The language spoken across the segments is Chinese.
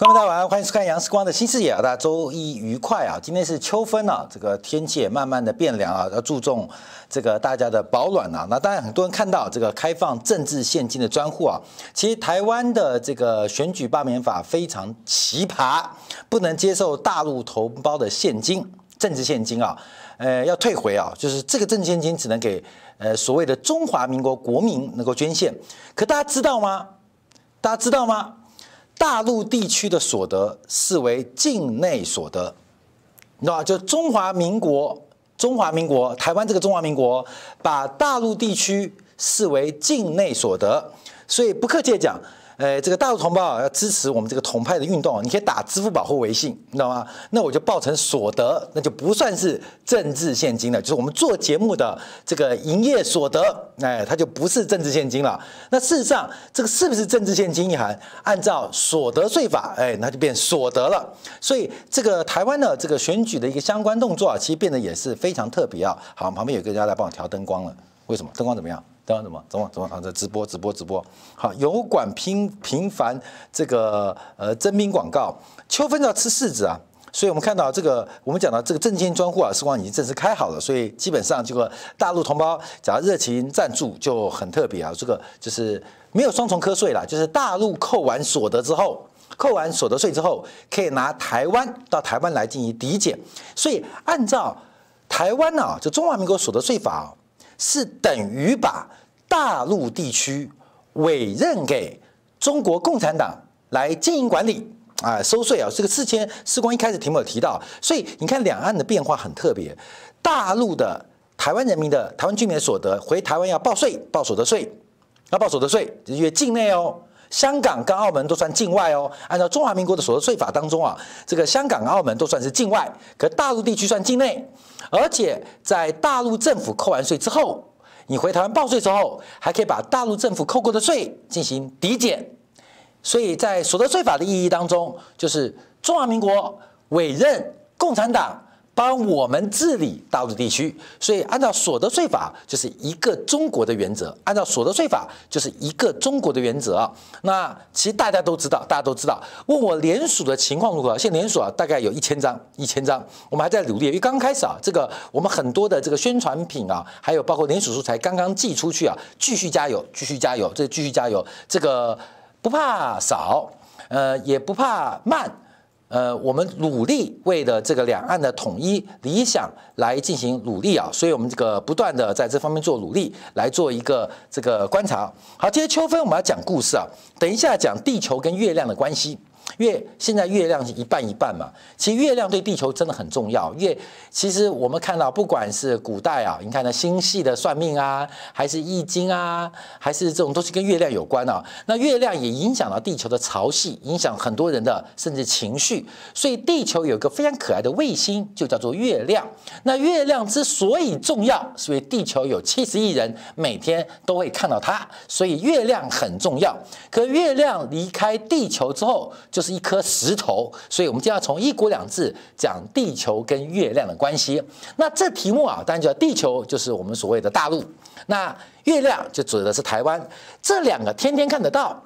观众大家晚上，欢迎收看《杨世光的新视野》啊！大家周一愉快啊！今天是秋分啊，这个天气也慢慢的变凉啊，要注重这个大家的保暖啊。那当然，很多人看到这个开放政治现金的专户啊，其实台湾的这个选举罢免法非常奇葩，不能接受大陆同胞的现金政治现金啊，呃，要退回啊，就是这个政治现金只能给呃所谓的中华民国国民能够捐献。可大家知道吗？大家知道吗？大陆地区的所得视为境内所得，那？就中华民国，中华民国，台湾这个中华民国，把大陆地区视为境内所得，所以不客气的讲。呃，这个大陆同胞啊，要支持我们这个统派的运动，你可以打支付宝或微信，你知道吗？那我就报成所得，那就不算是政治现金了，就是我们做节目的这个营业所得，哎，它就不是政治现金了。那事实上，这个是不是政治现金一函？按照所得税法，哎，那就变所得了。所以，这个台湾的这个选举的一个相关动作啊，其实变得也是非常特别啊。好，旁边有个人要来帮我调灯光了，为什么？灯光怎么样？怎么怎么怎么啊？这直播直播直播，好，有管频频繁这个呃征兵广告，秋分要吃柿子啊，所以我们看到这个，我们讲到这个政见专户啊，时光已经正式开好了，所以基本上这个大陆同胞只要热情赞助就很特别啊，这个就是没有双重课税了，就是大陆扣完所得之后，扣完所得税之后，可以拿台湾到台湾来进行抵减，所以按照台湾啊，就中华民国所得税法是等于把。大陆地区委任给中国共产党来经营管理啊，收税啊，这个事前世光一开始题目有提到，所以你看两岸的变化很特别。大陆的台湾人民的台湾居民的所得回台湾要报税，报所得税，要报所得税，因为境内哦，香港跟澳门都算境外哦。按照中华民国的所得税法当中啊，这个香港、澳门都算是境外，可大陆地区算境内，而且在大陆政府扣完税之后。你回台湾报税之后，还可以把大陆政府扣过的税进行抵减，所以在所得税法的意义当中，就是中华民国委任共产党。帮我们治理大陆地区，所以按照所得税法就是一个中国的原则。按照所得税法就是一个中国的原则啊。那其实大家都知道，大家都知道。问我联署的情况如何？现在联署啊，大概有一千张，一千张。我们还在努力，因为刚开始啊，这个我们很多的这个宣传品啊，还有包括联署书才刚刚寄出去啊，继续加油，继续加油，这继续加油，这个不怕少，呃，也不怕慢。呃，我们努力为了这个两岸的统一理想来进行努力啊，所以我们这个不断的在这方面做努力，来做一个这个观察。好，今天秋分我们要讲故事啊，等一下讲地球跟月亮的关系。因为现在月亮是一半一半嘛，其实月亮对地球真的很重要。因为其实我们看到，不管是古代啊，你看那星系的算命啊，还是易经啊，还是这种都是跟月亮有关啊。那月亮也影响到地球的潮汐，影响很多人的甚至情绪。所以地球有一个非常可爱的卫星，就叫做月亮。那月亮之所以重要，是因为地球有七十亿人每天都会看到它，所以月亮很重要。可月亮离开地球之后，就就是一颗石头，所以我们就要从一国两制讲地球跟月亮的关系。那这题目啊，当然叫地球就是我们所谓的大陆，那月亮就指的是台湾，这两个天天看得到。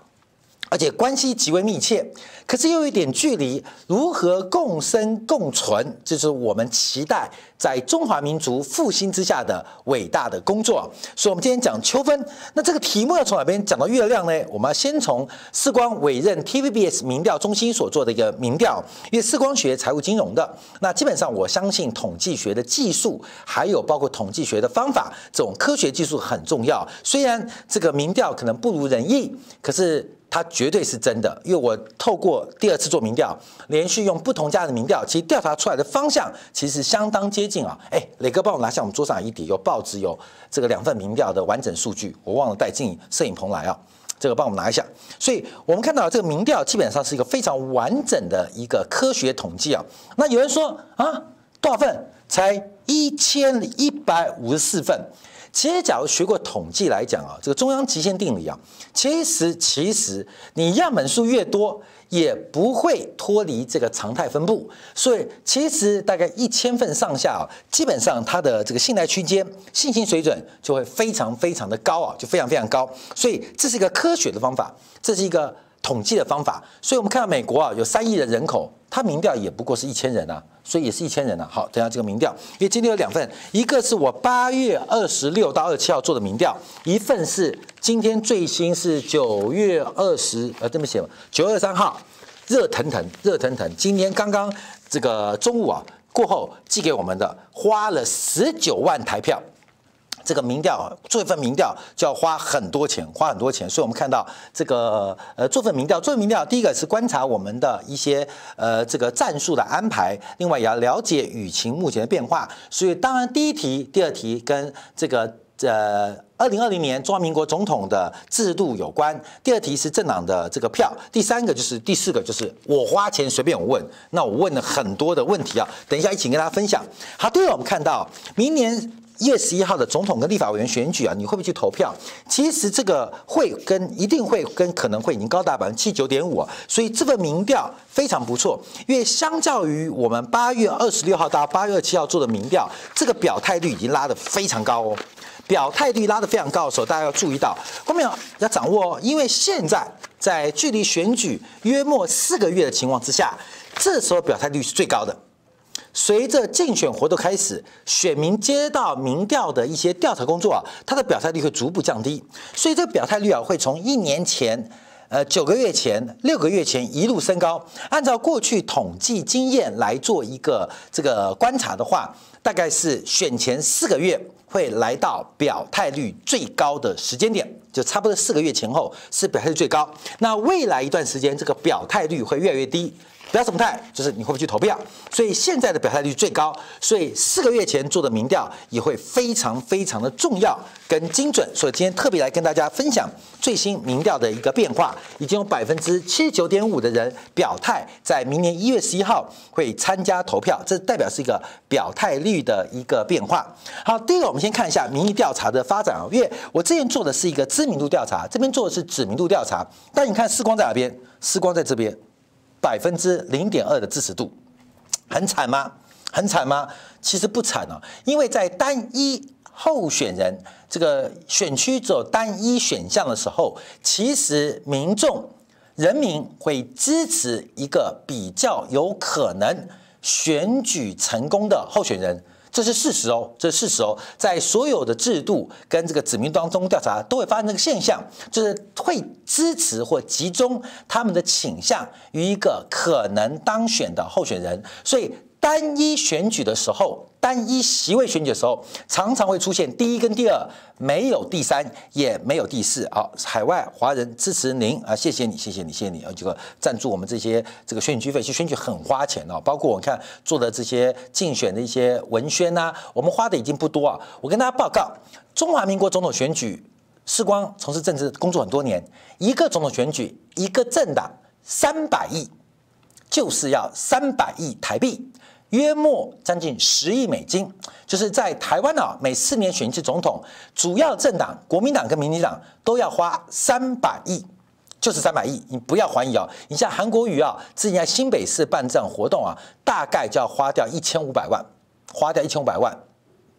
而且关系极为密切，可是又有一点距离，如何共生共存，这是我们期待在中华民族复兴之下的伟大的工作。所以，我们今天讲秋分，那这个题目要从哪边讲到月亮呢？我们要先从世光委任 TVBS 民调中心所做的一个民调，因为世光学财务金融的，那基本上我相信统计学的技术，还有包括统计学的方法，这种科学技术很重要。虽然这个民调可能不如人意，可是。它绝对是真的，因为我透过第二次做民调，连续用不同家的民调，其实调查出来的方向其实相当接近啊。哎，磊哥帮我拿下我们桌上一叠有报纸有这个两份民调的完整数据，我忘了带进摄影棚来啊，这个帮我们拿一下。所以我们看到这个民调基本上是一个非常完整的一个科学统计啊。那有人说啊，多少份？才一千一百五十四份。其实，假如学过统计来讲啊，这个中央极限定理啊，其实其实你样本数越多，也不会脱离这个常态分布。所以，其实大概一千份上下啊，基本上它的这个信赖区间、信心水准就会非常非常的高啊，就非常非常高。所以，这是一个科学的方法，这是一个统计的方法，所以我们看到美国啊有三亿的人口，它民调也不过是一千人啊，所以也是一千人啊。好，等下这个民调，因为今天有两份，一个是我八月二十六到二十七号做的民调，一份是今天最新是九月二十，呃，这么写吧，九月二十三号，热腾腾，热腾腾，今天刚刚这个中午啊过后寄给我们的，花了十九万台票。这个民调做一份民调就要花很多钱，花很多钱，所以我们看到这个呃做份民调，做民调，第一个是观察我们的一些呃这个战术的安排，另外也要了解舆情目前的变化。所以当然第一题、第二题跟这个呃二零二零年中华民国总统的制度有关，第二题是政党的这个票，第三个就是第四个就是我花钱随便我问，那我问了很多的问题啊，等一下一起跟大家分享。好，第二我们看到明年。一月十一号的总统跟立法委员选举啊，你会不会去投票？其实这个会跟一定会跟可能会已经高达百分之七九点五，所以这份民调非常不错。因为相较于我们八月二十六号到八月二十七号做的民调，这个表态率已经拉得非常高哦。表态率拉得非常高的时候，大家要注意到后面要掌握哦，因为现在在距离选举约莫四个月的情况之下，这时候表态率是最高的。随着竞选活动开始，选民接到民调的一些调查工作啊，他的表态率会逐步降低，所以这个表态率啊会从一年前、呃九个月前、六个月前一路升高。按照过去统计经验来做一个这个观察的话，大概是选前四个月会来到表态率最高的时间点，就差不多四个月前后是表态率最高。那未来一段时间，这个表态率会越来越低。表什么态？就是你会不会去投票？所以现在的表态率最高，所以四个月前做的民调也会非常非常的重要跟精准。所以今天特别来跟大家分享最新民调的一个变化，已经有百分之七十九点五的人表态，在明年一月十一号会参加投票，这代表是一个表态率的一个变化。好，第一个我们先看一下民意调查的发展啊，因为我之前做的是一个知名度调查，这边做的是知名度调查，但你看世光在哪边？世光在这边。百分之零点二的支持度，很惨吗？很惨吗？其实不惨啊，因为在单一候选人这个选区只有单一选项的时候，其实民众人民会支持一个比较有可能选举成功的候选人。这是事实哦，这是事实哦，在所有的制度跟这个指名当中调查都会发生这个现象，就是会支持或集中他们的倾向于一个可能当选的候选人，所以。单一选举的时候，单一席位选举的时候，常常会出现第一跟第二，没有第三，也没有第四。好，海外华人支持您啊，谢谢你，谢谢你，谢谢你啊，这个赞助我们这些这个选举费，其实选举很花钱哦，包括我看做的这些竞选的一些文宣呐，我们花的已经不多啊。我跟大家报告，中华民国总统选举，世光从事政治工作很多年，一个总统选举，一个政党三百亿，就是要三百亿台币。约莫将近十亿美金，就是在台湾啊，每四年选一次总统，主要政党国民党跟民进党都要花三百亿，就是三百亿。你不要怀疑啊，你像韩国瑜啊，之前在新北市办这样活动啊，大概就要花掉一千五百万，花掉一千五百万。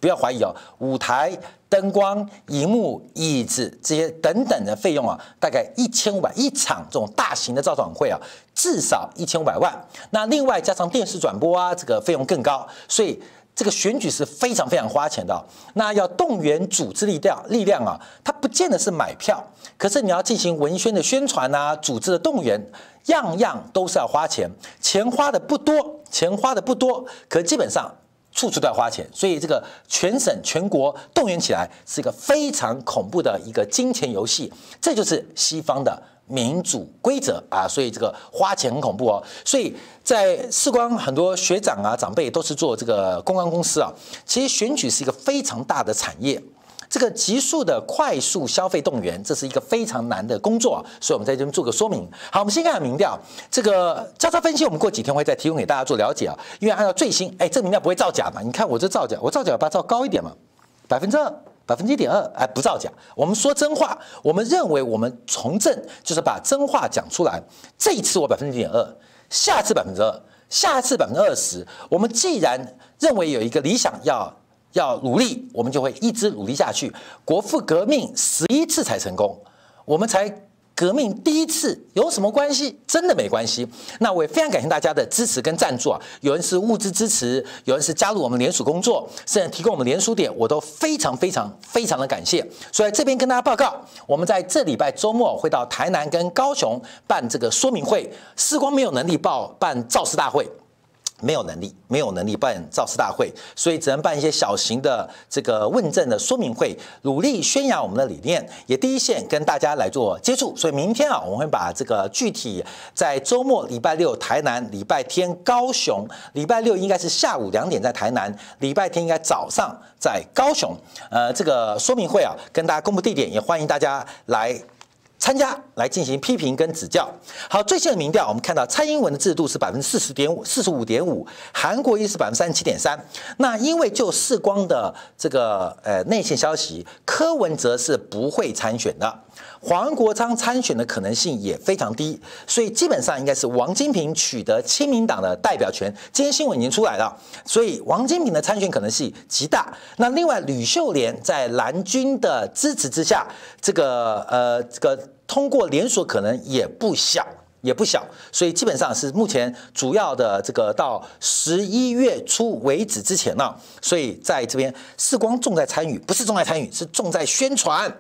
不要怀疑哦，舞台、灯光、荧幕、椅子这些等等的费用啊，大概一千五百一场这种大型的造访会啊，至少一千五百万。那另外加上电视转播啊，这个费用更高。所以这个选举是非常非常花钱的。那要动员组织力量力量啊，它不见得是买票，可是你要进行文宣的宣传啊，组织的动员，样样都是要花钱。钱花的不多，钱花的不多，可基本上。处处都要花钱，所以这个全省全国动员起来是一个非常恐怖的一个金钱游戏，这就是西方的民主规则啊！所以这个花钱很恐怖哦。所以在世光很多学长啊长辈都是做这个公关公司啊，其实选举是一个非常大的产业。这个急速的快速消费动员，这是一个非常难的工作，所以我们在这边做个说明。好，我们先看下民调，这个交叉分析，我们过几天会再提供给大家做了解啊。因为按照最新，哎，这个民调不会造假嘛？你看我这造假，我造假把它造高一点嘛，百分之二，百分之一点二，哎，不造假。我们说真话，我们认为我们从政就是把真话讲出来。这一次我百分之一点二，下次百分之二，下次百分之二十。我们既然认为有一个理想要。要努力，我们就会一直努力下去。国父革命十一次才成功，我们才革命第一次有什么关系？真的没关系。那我也非常感谢大家的支持跟赞助啊！有人是物资支持，有人是加入我们联署工作，甚至提供我们联署点，我都非常非常非常的感谢。所以这边跟大家报告，我们在这礼拜周末会到台南跟高雄办这个说明会，时光没有能力报办造势大会。没有能力，没有能力办造势大会，所以只能办一些小型的这个问政的说明会，努力宣扬我们的理念，也第一线跟大家来做接触。所以明天啊，我们会把这个具体在周末礼拜六台南，礼拜天高雄，礼拜六应该是下午两点在台南，礼拜天应该早上在高雄。呃，这个说明会啊，跟大家公布地点，也欢迎大家来。参加来进行批评跟指教。好，最新的民调，我们看到蔡英文的制度是百分之四十点五，四十五点五，韩国瑜是百分之三十七点三。那因为就世光的这个呃内线消息，柯文哲是不会参选的。黄国昌参选的可能性也非常低，所以基本上应该是王金平取得亲民党的代表权。今天新闻已经出来了，所以王金平的参选可能性极大。那另外吕秀莲在蓝军的支持之下，这个呃这个通过连锁可能也不小，也不小。所以基本上是目前主要的这个到十一月初为止之前呢，所以在这边世光重在参与，不是重在参与，是重在宣传。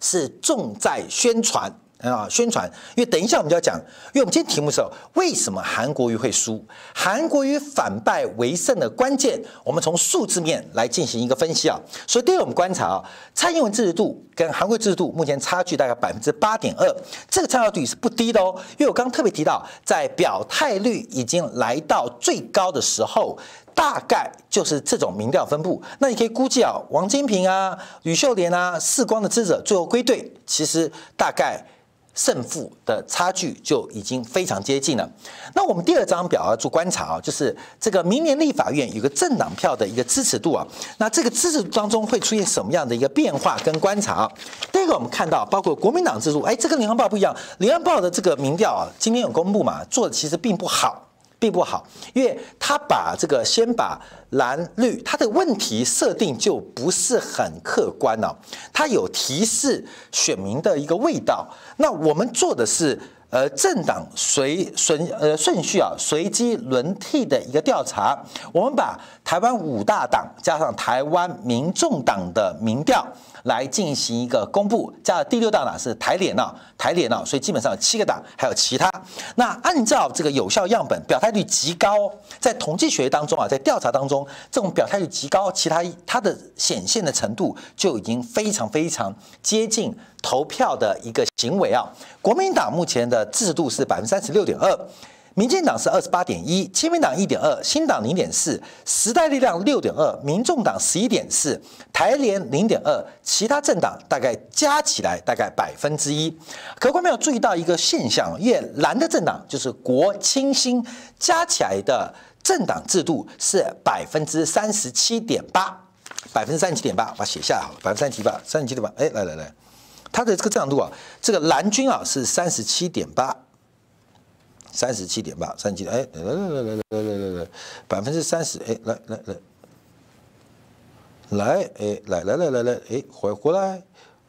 是重在宣传啊，宣传。因为等一下我们就要讲，因为我们今天题目是为什么韩国瑜会输？韩国瑜反败为胜的关键，我们从数字面来进行一个分析啊。所以第一，我们观察啊，蔡英文支持度跟韩国瑜支持度目前差距大概百分之八点二，这个参考率是不低的哦。因为我刚刚特别提到，在表态率已经来到最高的时候。大概就是这种民调分布，那你可以估计啊，王金平啊、吕秀莲啊、世光的支持者最后归队，其实大概胜负的差距就已经非常接近了。那我们第二张表要做观察啊，就是这个明年立法院有个政党票的一个支持度啊，那这个支持度当中会出现什么样的一个变化跟观察啊？第一个我们看到，包括国民党支持度，哎，这跟联合报不一样，联合报的这个民调啊，今天有公布嘛，做的其实并不好。并不好，因为他把这个先把蓝绿，他的问题设定就不是很客观了，他有提示选民的一个味道。那我们做的是呃政党随顺呃顺序啊随机轮替的一个调查，我们把台湾五大党加上台湾民众党的民调。来进行一个公布，加了第六大党是台联啊，台联啊，所以基本上有七个党，还有其他。那按照这个有效样本，表态率极高，在统计学当中啊，在调查当中，这种表态率极高，其他它的显现的程度就已经非常非常接近投票的一个行为啊。国民党目前的制度是百分之三十六点二。民进党是二十八点一，亲民党一点二，新党零点四，时代力量六点二，民众党十一点四，台联零点二，其他政党大概加起来大概百分之一。可观众没有注意到一个现象，越蓝的政党就是国亲新加起来的政党制度是百分之三十七点八，百分之三十七点八，把它写下来好了，百分之三十七点八，三十七点八，哎，来来来，它的这个政党度啊，这个蓝军啊是三十七点八。三十七点八，三十七，哎，来来来来来来来来，百分之三十，哎，来来来，来，哎，来来来来来，哎，回回来，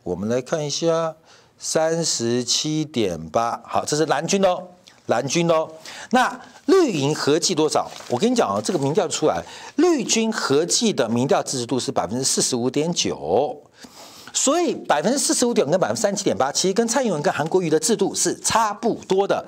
我们来看一下，三十七点八，好，这是蓝军哦，蓝军哦，那绿营合计多少？我跟你讲啊，这个民调出来，绿军合计的民调支持度是百分之四十五点九，所以百分之四十五点跟百分之三十七点八，其实跟蔡英文跟韩国瑜的制度是差不多的。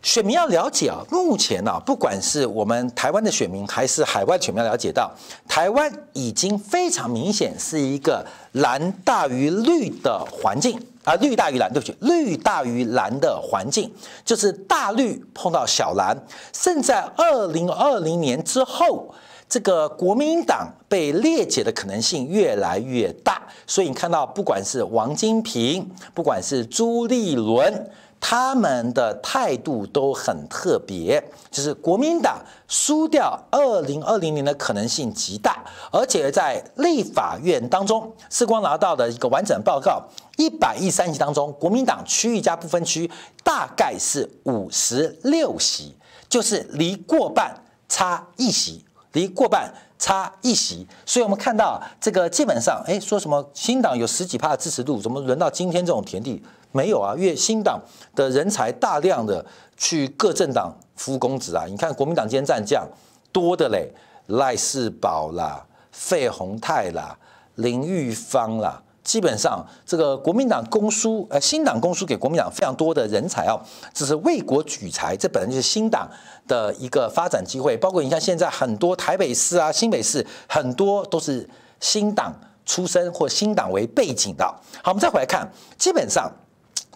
选民要了解啊，目前呢，不管是我们台湾的选民，还是海外选民，要了解到，台湾已经非常明显是一个蓝大于绿的环境啊，绿大于蓝，对不起，绿大于蓝的环境，就是大绿碰到小蓝，甚至在二零二零年之后，这个国民党被裂解的可能性越来越大，所以你看到，不管是王金平，不管是朱立伦。他们的态度都很特别，就是国民党输掉二零二零年的可能性极大，而且在立法院当中，世光拿到的一个完整报告，一百一三席当中，国民党区域加不分区大概是五十六席，就是离过半差一席。离过半差一席。所以我们看到这个基本上，哎，说什么新党有十几趴的支持度，怎么轮到今天这种田地？没有啊，因为新党的人才大量的去各政党服务公职啊。你看国民党今天战将多的嘞，赖世宝啦、费鸿泰啦、林玉芳啦。基本上，这个国民党公输，呃，新党公输给国民党非常多的人才哦，这是为国举才，这本来就是新党的一个发展机会。包括你看，现在很多台北市啊、新北市，很多都是新党出身或新党为背景的。好，我们再回来看，基本上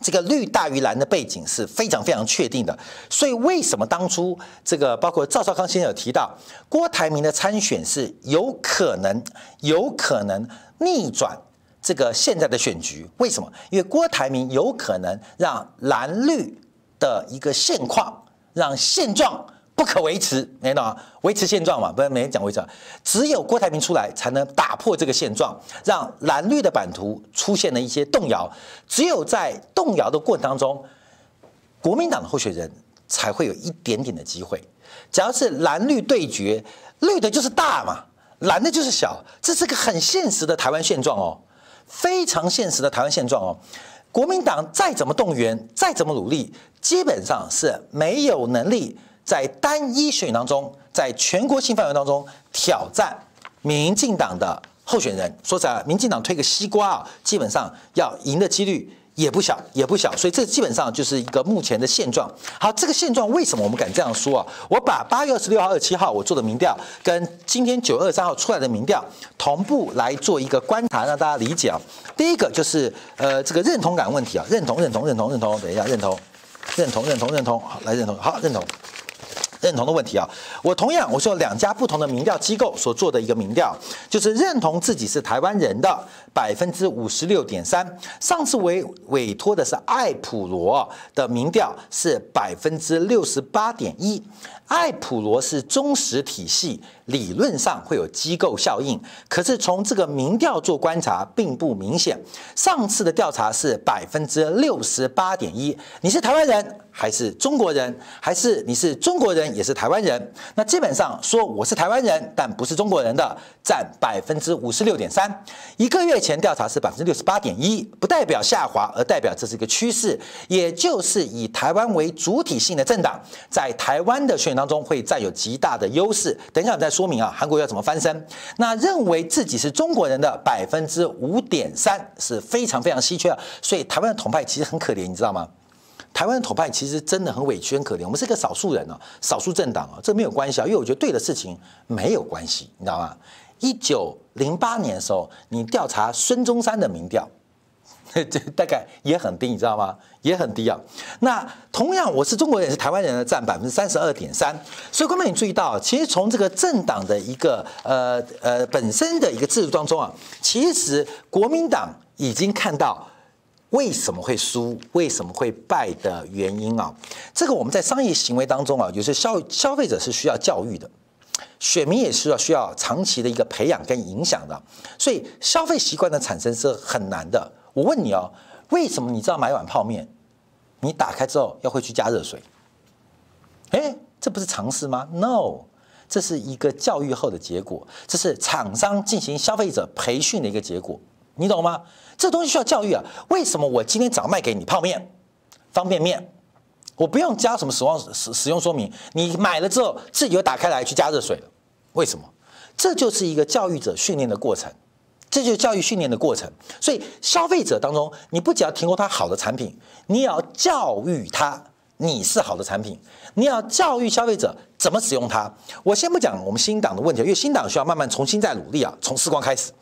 这个绿大于蓝的背景是非常非常确定的。所以，为什么当初这个包括赵少康先生有提到，郭台铭的参选是有可能、有可能逆转。这个现在的选局为什么？因为郭台铭有可能让蓝绿的一个现况，让现状不可维持，你懂吗？维持现状嘛，不是每天讲维持，只有郭台铭出来才能打破这个现状，让蓝绿的版图出现了一些动摇。只有在动摇的过程当中，国民党的候选人才会有一点点的机会。假如是蓝绿对决，绿的就是大嘛，蓝的就是小，这是个很现实的台湾现状哦。非常现实的台湾现状哦，国民党再怎么动员，再怎么努力，基本上是没有能力在单一选当中，在全国性范围当中挑战民进党的候选人。说实在，民进党推个西瓜啊，基本上要赢的几率。也不小，也不小，所以这基本上就是一个目前的现状。好，这个现状为什么我们敢这样说啊？我把八月二十六号、二十七号我做的民调，跟今天九月二十三号出来的民调同步来做一个观察，让大家理解啊。第一个就是呃这个认同感问题啊，认同、认同、认同、认同，等一下，认同、认同、认同、认同，好，来认同，好，认同。认同的问题啊，我同样我说两家不同的民调机构所做的一个民调，就是认同自己是台湾人的百分之五十六点三，上次委委托的是艾普罗的民调是百分之六十八点一，艾普罗是忠实体系。理论上会有机构效应，可是从这个民调做观察并不明显。上次的调查是百分之六十八点一，你是台湾人还是中国人？还是你是中国人也是台湾人？那基本上说我是台湾人但不是中国人的占百分之五十六点三。一个月前调查是百分之六十八点一，不代表下滑，而代表这是一个趋势，也就是以台湾为主体性的政党在台湾的选举当中会占有极大的优势。等一下我再说。明啊，韩国要怎么翻身？那认为自己是中国人的百分之五点三是非常非常稀缺啊，所以台湾的统派其实很可怜，你知道吗？台湾的统派其实真的很委屈、很可怜。我们是一个少数人哦，少数政党哦，这没有关系啊，因为我觉得对的事情没有关系，你知道吗？一九零八年的时候，你调查孙中山的民调。这大概也很低，你知道吗？也很低啊。那同样，我是中国人，是台湾人的占百分之三十二点三。所以，观众你注意到，其实从这个政党的一个呃呃本身的一个制度当中啊，其实国民党已经看到为什么会输、为什么会败的原因啊。这个我们在商业行为当中啊，有些消消费者是需要教育的，选民也是要需要长期的一个培养跟影响的。所以，消费习惯的产生是很难的。我问你哦，为什么你知道买碗泡面，你打开之后要会去加热水？诶，这不是常识吗？No，这是一个教育后的结果，这是厂商进行消费者培训的一个结果，你懂吗？这东西需要教育啊。为什么我今天早上卖给你泡面、方便面，我不用加什么使用使使用说明，你买了之后自己就打开来去加热水了？为什么？这就是一个教育者训练的过程。这就是教育训练的过程，所以消费者当中，你不只要提供他好的产品，你也要教育他你是好的产品，你要教育消费者怎么使用它。我先不讲我们新党的问题，因为新党需要慢慢重新再努力啊，从时光开始。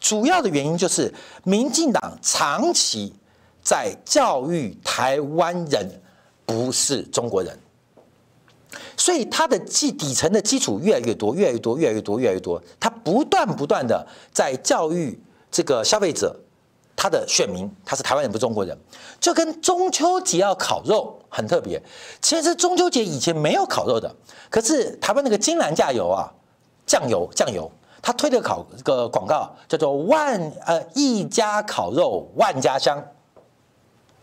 主要的原因就是民进党长期在教育台湾人不是中国人。所以它的基底层的基础越来越多，越来越多，越来越多，越来越多。它不断不断的在教育这个消费者，他的选民他是台湾人，不是中国人。就跟中秋节要烤肉很特别。其实中秋节以前没有烤肉的，可是台湾那个金兰酱油啊，酱油酱油，他推的烤这个广告叫做万呃一家烤肉万家香。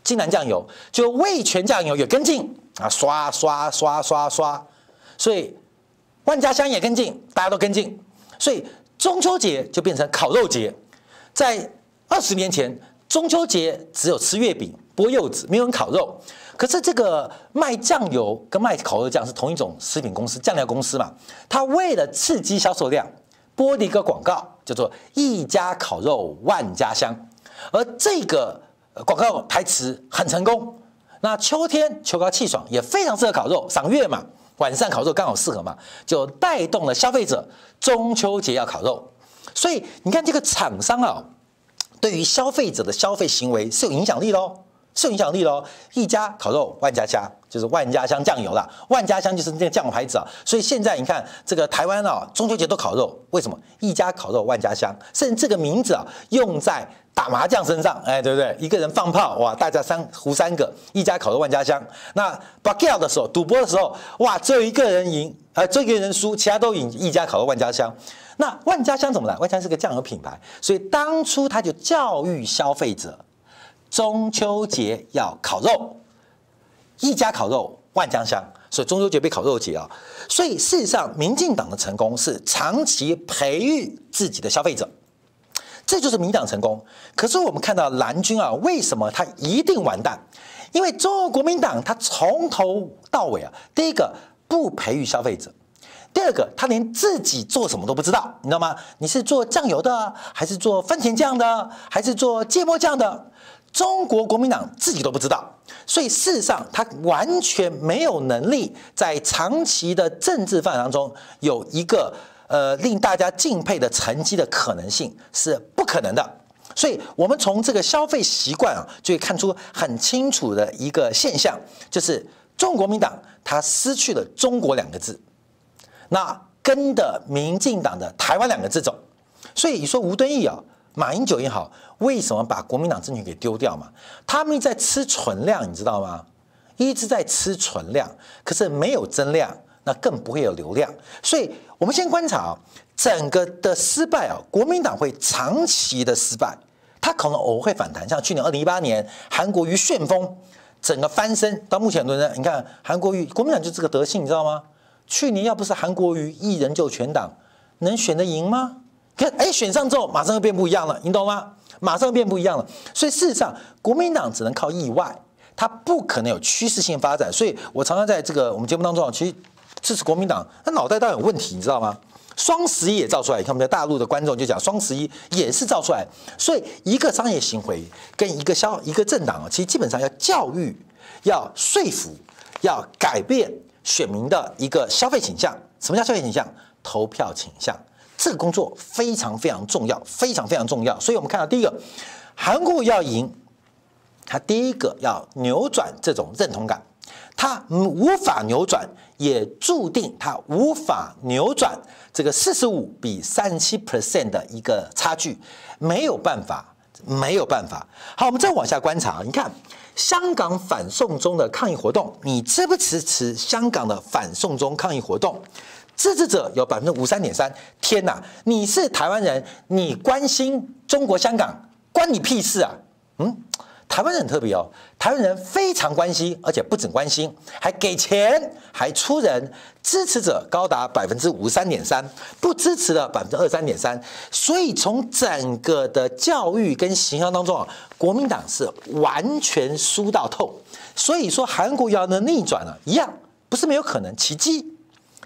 金兰酱油就味全酱油也跟进。啊，刷刷刷刷刷，所以万家香也跟进，大家都跟进，所以中秋节就变成烤肉节。在二十年前，中秋节只有吃月饼、剥柚子，没有人烤肉。可是这个卖酱油跟卖烤肉酱是同一种食品公司，酱料公司嘛。他为了刺激销售量，播了一个广告，叫做“一家烤肉万家香”。而这个广告台词很成功。那秋天秋高气爽，也非常适合烤肉，赏月嘛，晚上烤肉刚好适合嘛，就带动了消费者中秋节要烤肉。所以你看这个厂商啊，对于消费者的消费行为是有影响力喽。是有影响力喽！一家烤肉万家香，就是万家香酱油啦。万家香就是那个酱牌子啊。所以现在你看这个台湾啊，中秋节都烤肉，为什么？一家烤肉万家香，甚至这个名字啊，用在打麻将身上，哎，对不对？一个人放炮，哇，大家三胡三个，一家烤肉万家香。那把 g 的时候，赌博的时候，哇，只有一个人赢，呃，只有一个人输，其他都赢。一家烤肉万家香。那万家香怎么来？万家香是个酱油品牌，所以当初他就教育消费者。中秋节要烤肉，一家烤肉万家香，所以中秋节被烤肉节啊。所以事实上，民进党的成功是长期培育自己的消费者，这就是民党成功。可是我们看到蓝军啊，为什么他一定完蛋？因为中国国民党他从头到尾啊，第一个不培育消费者，第二个他连自己做什么都不知道，你知道吗？你是做酱油的，还是做番茄酱的，还是做芥末酱的？中国国民党自己都不知道，所以事实上他完全没有能力在长期的政治范当中有一个呃令大家敬佩的成绩的可能性是不可能的。所以我们从这个消费习惯啊，就会看出很清楚的一个现象，就是中国国民党他失去了“中国”两个字，那跟的民进党的“台湾”两个字走。所以你说吴敦义啊。马英九也好，为什么把国民党政权给丢掉嘛？他们在吃存量，你知道吗？一直在吃存量，可是没有增量，那更不会有流量。所以，我们先观察啊，整个的失败啊，国民党会长期的失败，它可能偶尔会反弹。像去年二零一八年韩国瑜旋风，整个翻身，到目前为止，你看韩国瑜国民党就这个德性，你知道吗？去年要不是韩国瑜一人就全党，能选得赢吗？看，哎，选上之后马上又变不一样了，你懂吗？马上变不一样了。所以事实上，国民党只能靠意外，它不可能有趋势性发展。所以我常常在这个我们节目当中，其实支持国民党，他脑袋当然有问题，你知道吗？双十一也造出来，你看我们在大陆的观众就讲，双十一也是造出来。所以一个商业行为跟一个消一个政党啊，其实基本上要教育、要说服、要改变选民的一个消费倾向。什么叫消费倾向？投票倾向。这个工作非常非常重要，非常非常重要。所以，我们看到第一个，韩国要赢，他第一个要扭转这种认同感，他无法扭转，也注定他无法扭转这个四十五比三十七 percent 的一个差距，没有办法，没有办法。好，我们再往下观察，你看香港反送中的抗议活动，你支不支持香港的反送中抗议活动？支持者有百分之五三点三，天哪！你是台湾人，你关心中国香港，关你屁事啊？嗯，台湾人很特别哦，台湾人非常关心，而且不仅关心，还给钱，还出人。支持者高达百分之五三点三，不支持的百分之二三点三。所以从整个的教育跟形象当中啊，国民党是完全输到透。所以说韩国要能逆转了，一样不是没有可能，奇迹。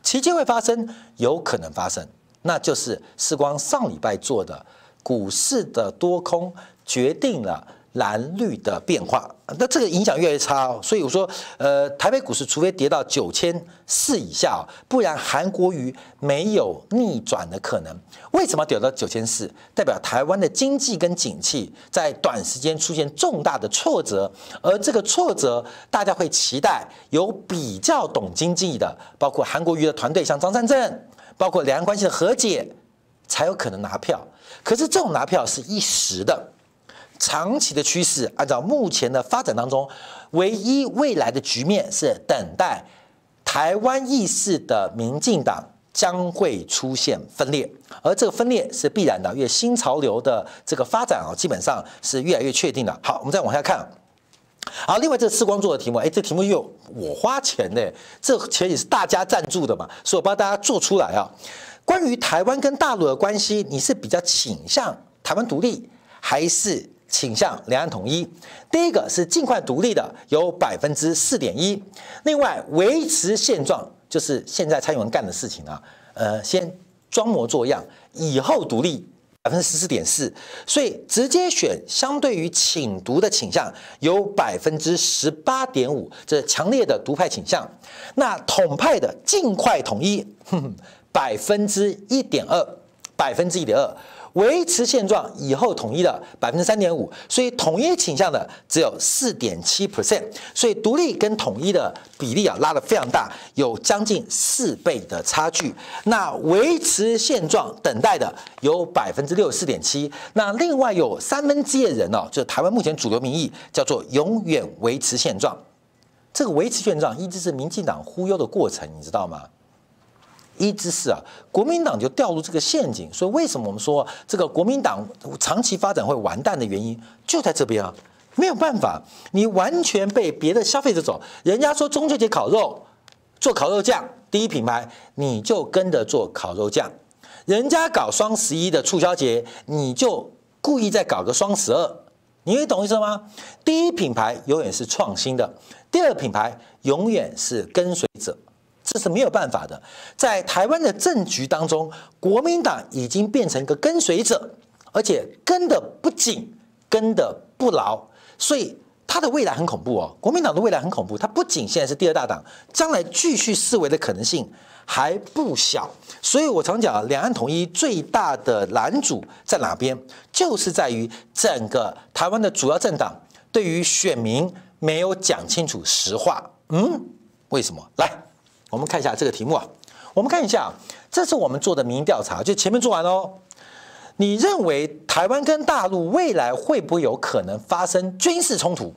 奇迹会发生，有可能发生，那就是世光上礼拜做的股市的多空决定了蓝绿的变化，那这个影响越来越差哦。所以我说，呃，台北股市除非跌到九千四以下，不然韩国瑜没有逆转的可能。为什么跌到九千四？代表台湾的经济跟景气在短时间出现重大的挫折，而这个挫折，大家会期待有比较懂经济的，包括韩国瑜的团队，像张善政，包括两岸关系的和解，才有可能拿票。可是这种拿票是一时的。长期的趋势，按照目前的发展当中，唯一未来的局面是等待台湾意识的民进党将会出现分裂，而这个分裂是必然的，因为新潮流的这个发展啊，基本上是越来越确定的。好，我们再往下看，好，另外这个世光做的题目，哎，这题目又我花钱呢，这钱也是大家赞助的嘛，所以我帮大家做出来啊。关于台湾跟大陆的关系，你是比较倾向台湾独立，还是倾向两岸统一？第一个是尽快独立的，有百分之四点一；另外维持现状，就是现在蔡英文干的事情啊，呃，先装模作样，以后独立。百分之十四点四，所以直接选相对于请独的倾向有百分之十八点五，这强烈的独派倾向。那统派的尽快统一，百分之一点二，百分之一点二。维持现状以后统一的百分之三点五，所以统一倾向的只有四点七 percent，所以独立跟统一的比例啊拉得非常大，有将近四倍的差距。那维持现状等待的有百分之六十四点七，那另外有三分之一的人哦，就是台湾目前主流民意叫做永远维持现状。这个维持现状一直是民进党忽悠的过程，你知道吗？一之四啊，国民党就掉入这个陷阱，所以为什么我们说这个国民党长期发展会完蛋的原因就在这边啊，没有办法，你完全被别的消费者走，人家说中秋节烤肉做烤肉酱第一品牌，你就跟着做烤肉酱；人家搞双十一的促销节，你就故意再搞个双十二，你会懂意思吗？第一品牌永远是创新的，第二品牌永远是跟随者。这是没有办法的，在台湾的政局当中，国民党已经变成一个跟随者，而且跟的不紧，跟得不牢，所以他的未来很恐怖哦。国民党的未来很恐怖，他不仅现在是第二大党，将来继续式微的可能性还不小。所以我常讲，两岸统一最大的拦阻在哪边？就是在于整个台湾的主要政党对于选民没有讲清楚实话。嗯，为什么？来。我们看一下这个题目啊，我们看一下，这是我们做的民意调查，就前面做完喽。你认为台湾跟大陆未来会不会有可能发生军事冲突？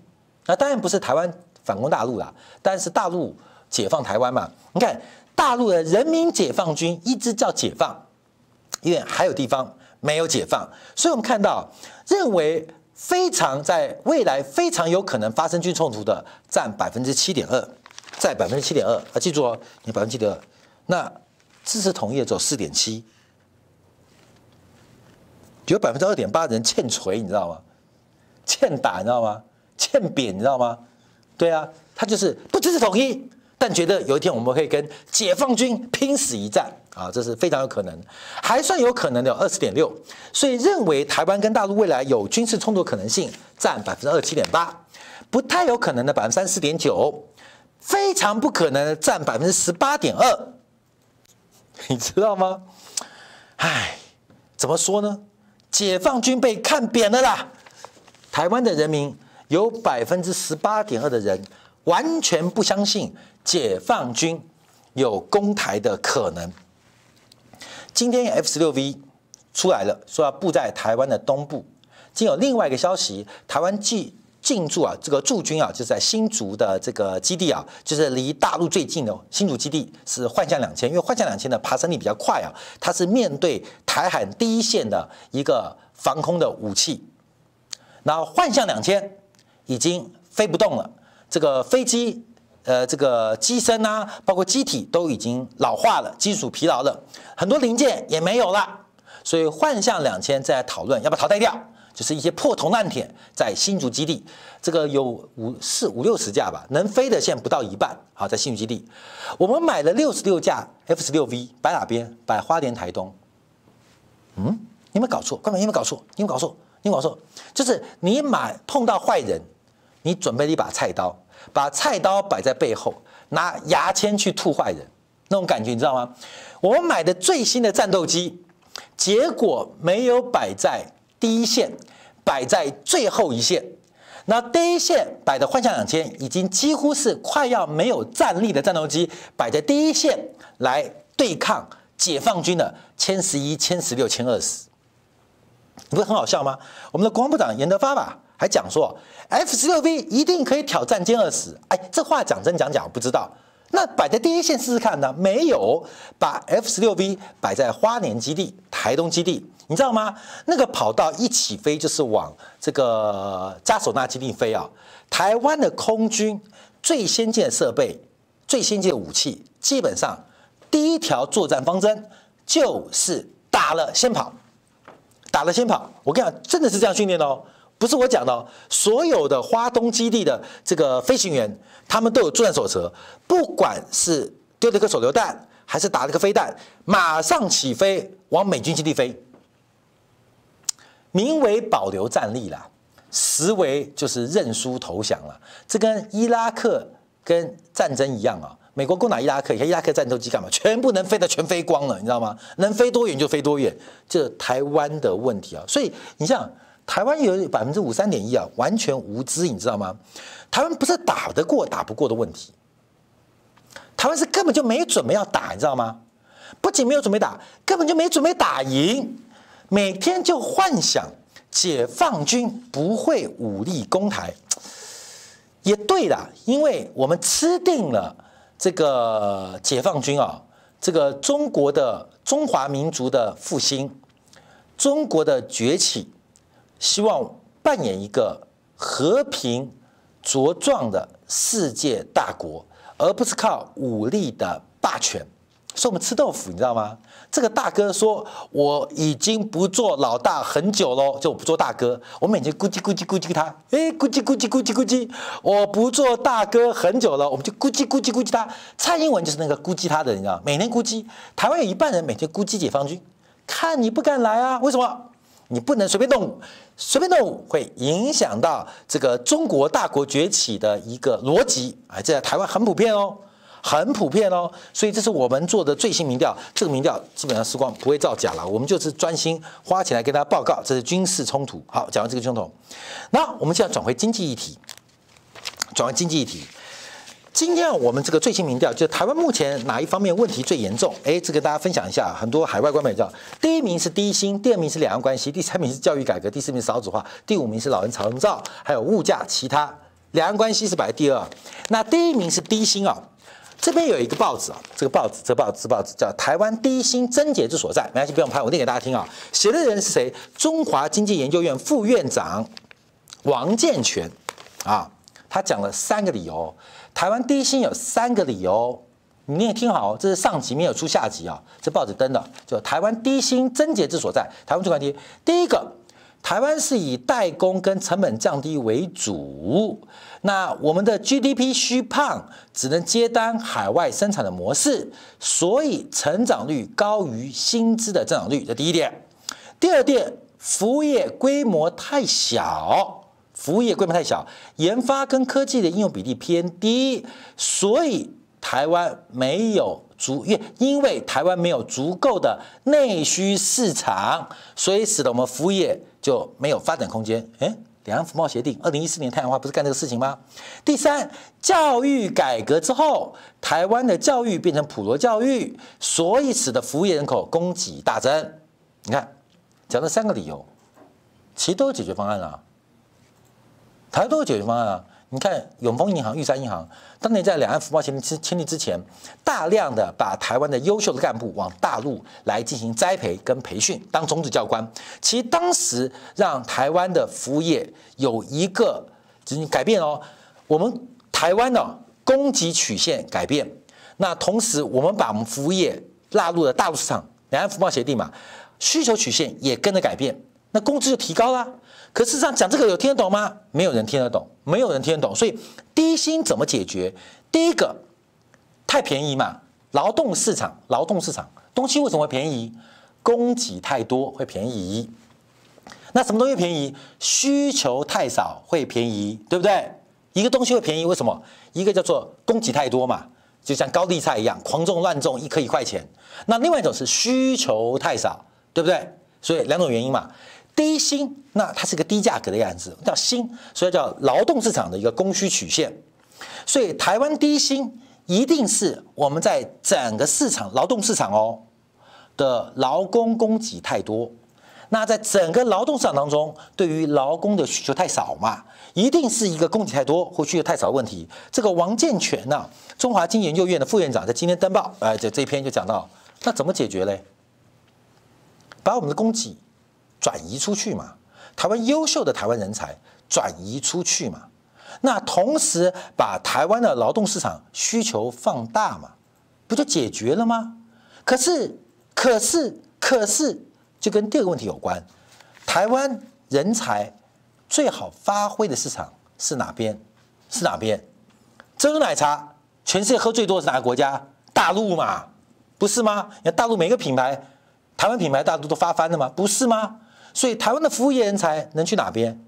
那当然不是台湾反攻大陆啦，但是大陆解放台湾嘛。你看大陆的人民解放军一直叫解放，因为还有地方没有解放，所以我们看到认为非常在未来非常有可能发生军冲突的占百分之七点二。在百分之七点二啊，记住哦，你百分之七点二，那支持统一的只有四点七，有百分之二点八的人欠锤，你知道吗？欠打，你知道吗？欠扁，你知道吗？对啊，他就是不支持统一，但觉得有一天我们可以跟解放军拼死一战啊，这是非常有可能，还算有可能的二十点六，所以认为台湾跟大陆未来有军事冲突可能性占百分之二七点八，不太有可能的百分之三十四点九。非常不可能占百分之十八点二，你知道吗？唉，怎么说呢？解放军被看扁了啦！台湾的人民有百分之十八点二的人完全不相信解放军有攻台的可能。今天 F 十六 V 出来了，说要布在台湾的东部。今有另外一个消息，台湾继进驻啊，这个驻军啊，就是在新竹的这个基地啊，就是离大陆最近的新竹基地是幻象两千，因为幻象两千的爬升力比较快啊，它是面对台海第一线的一个防空的武器。然后幻象两千已经飞不动了，这个飞机呃，这个机身啊，包括机体都已经老化了，金属疲劳了，很多零件也没有了，所以幻象两千在讨论要不要淘汰掉。就是一些破铜烂铁在新竹基地，这个有五四五六十架吧，能飞的现在不到一半。好，在新竹基地，我们买了六十六架 F 十六 V，摆哪边？摆花莲台东。嗯，你有没有搞错？官员，你有没有搞错？你有没有搞错？你有没有搞错？就是你买碰到坏人，你准备了一把菜刀，把菜刀摆在背后，拿牙签去吐坏人，那种感觉你知道吗？我们买的最新的战斗机，结果没有摆在。第一线摆在最后一线，那第一线摆的幻象两千已经几乎是快要没有战力的战斗机摆在第一线来对抗解放军的歼十一、歼十六、歼二十，你不是很好笑吗？我们的国防部长严德发吧还讲说，F 十六 V 一定可以挑战歼二十。哎，这话讲真讲假我不知道。那摆在第一线试试看呢？没有把 F 十六 V 摆在花莲基地、台东基地。你知道吗？那个跑道一起飞就是往这个嘉手纳基地飞啊。台湾的空军最先进的设备、最先进的武器，基本上第一条作战方针就是打了先跑，打了先跑。我跟你讲，真的是这样训练的哦，不是我讲的哦。所有的花东基地的这个飞行员，他们都有作战手册，不管是丢了一个手榴弹，还是打了个飞弹，马上起飞往美军基地飞，名为保留战力啦。实为就是认输投降了，这跟伊拉克跟战争一样啊。美国攻打伊拉克，你看伊拉克战斗机干嘛？全部能飞的全飞光了，你知道吗？能飞多远就飞多远，这台湾的问题啊。所以你像台湾有百分之五三点一啊，完全无知，你知道吗？台湾不是打得过打不过的问题，台湾是根本就没准备要打，你知道吗？不仅没有准备打，根本就没准备打赢，每天就幻想。解放军不会武力攻台，也对的，因为我们吃定了这个解放军啊，这个中国的中华民族的复兴，中国的崛起，希望扮演一个和平茁壮的世界大国，而不是靠武力的霸权。说我们吃豆腐，你知道吗？这个大哥说我已经不做老大很久喽，就我不做大哥，我每天咕叽咕叽咕叽他，哎，咕叽咕叽咕叽咕叽，我不做大哥很久了，我们就咕叽咕叽咕叽他。蔡英文就是那个咕叽他的，你知道，每天咕叽。台湾有一半人每天咕叽解放军，看你不敢来啊？为什么？你不能随便动，随便动会影响到这个中国大国崛起的一个逻辑，哎，这在台湾很普遍哦。很普遍哦，所以这是我们做的最新民调。这个民调基本上时光不会造假了，我们就是专心花钱来跟大家报告。这是军事冲突。好，讲完这个冲突，那我们现在转回经济议题，转回经济议题。今天我们这个最新民调，就台湾目前哪一方面问题最严重？哎，这个大家分享一下。很多海外观众也知道，第一名是低薪，第二名是两岸关系，第三名是教育改革，第四名是少子化，第五名是老人长照，还有物价其他。两岸关系是摆第二，那第一名是低薪啊。这边有一个报纸啊，这个报纸，这报纸，这报纸叫《台湾低薪症结之所在》，没关系，不用拍，我念给大家听啊。写的人是谁？中华经济研究院副院长王健全啊，他讲了三个理由。台湾低薪有三个理由，你也听好，这是上集没有出下集啊。这报纸登的，就台湾低薪症结之所在。台湾最关键，第一个。台湾是以代工跟成本降低为主，那我们的 GDP 虚胖，只能接单海外生产的模式，所以成长率高于薪资的增长率，这第一点。第二点，服务业规模太小，服务业规模太小，研发跟科技的应用比例偏低，所以台湾没有。足，因因为台湾没有足够的内需市场，所以使得我们服务业就没有发展空间。诶，两岸服贸协定二零一四年太阳花不是干这个事情吗？第三，教育改革之后，台湾的教育变成普罗教育，所以使得服务业人口供给大增。你看，讲了三个理由，其实都有解决方案啊，台湾都有解决方案啊。你看永丰银行、玉山银行，当年在两岸服贸协定签签订之前，大量的把台湾的优秀的干部往大陆来进行栽培跟培训，当种子教官。其实当时让台湾的服务业有一个改变哦，我们台湾的供给曲线改变，那同时我们把我们服务业纳入了大陆市场，两岸服贸协定嘛，需求曲线也跟着改变，那工资就提高了。可事实上讲这个有听得懂吗？没有人听得懂，没有人听得懂。所以低薪怎么解决？第一个，太便宜嘛，劳动市场，劳动市场东西为什么会便宜？供给太多会便宜。那什么东西便宜？需求太少会便宜，对不对？一个东西会便宜，为什么？一个叫做供给太多嘛，就像高丽菜一样，狂种乱种，一颗一块钱。那另外一种是需求太少，对不对？所以两种原因嘛。低薪，那它是个低价格的样子，叫薪，所以叫劳动市场的一个供需曲线。所以台湾低薪一定是我们在整个市场劳动市场哦的劳工供给太多。那在整个劳动市场当中，对于劳工的需求太少嘛，一定是一个供给太多或需求太少的问题。这个王健全呢，中华经研究院的副院长在今天登报，哎，这这篇就讲到，那怎么解决嘞？把我们的供给。转移出去嘛，台湾优秀的台湾人才转移出去嘛，那同时把台湾的劳动市场需求放大嘛，不就解决了吗？可是，可是，可是，就跟第二个问题有关，台湾人才最好发挥的市场是哪边？是哪边？珍珠奶茶全世界喝最多的是哪个国家？大陆嘛，不是吗？你看大陆每个品牌，台湾品牌大陆都发翻了吗？不是吗？所以台湾的服务业人才能去哪边？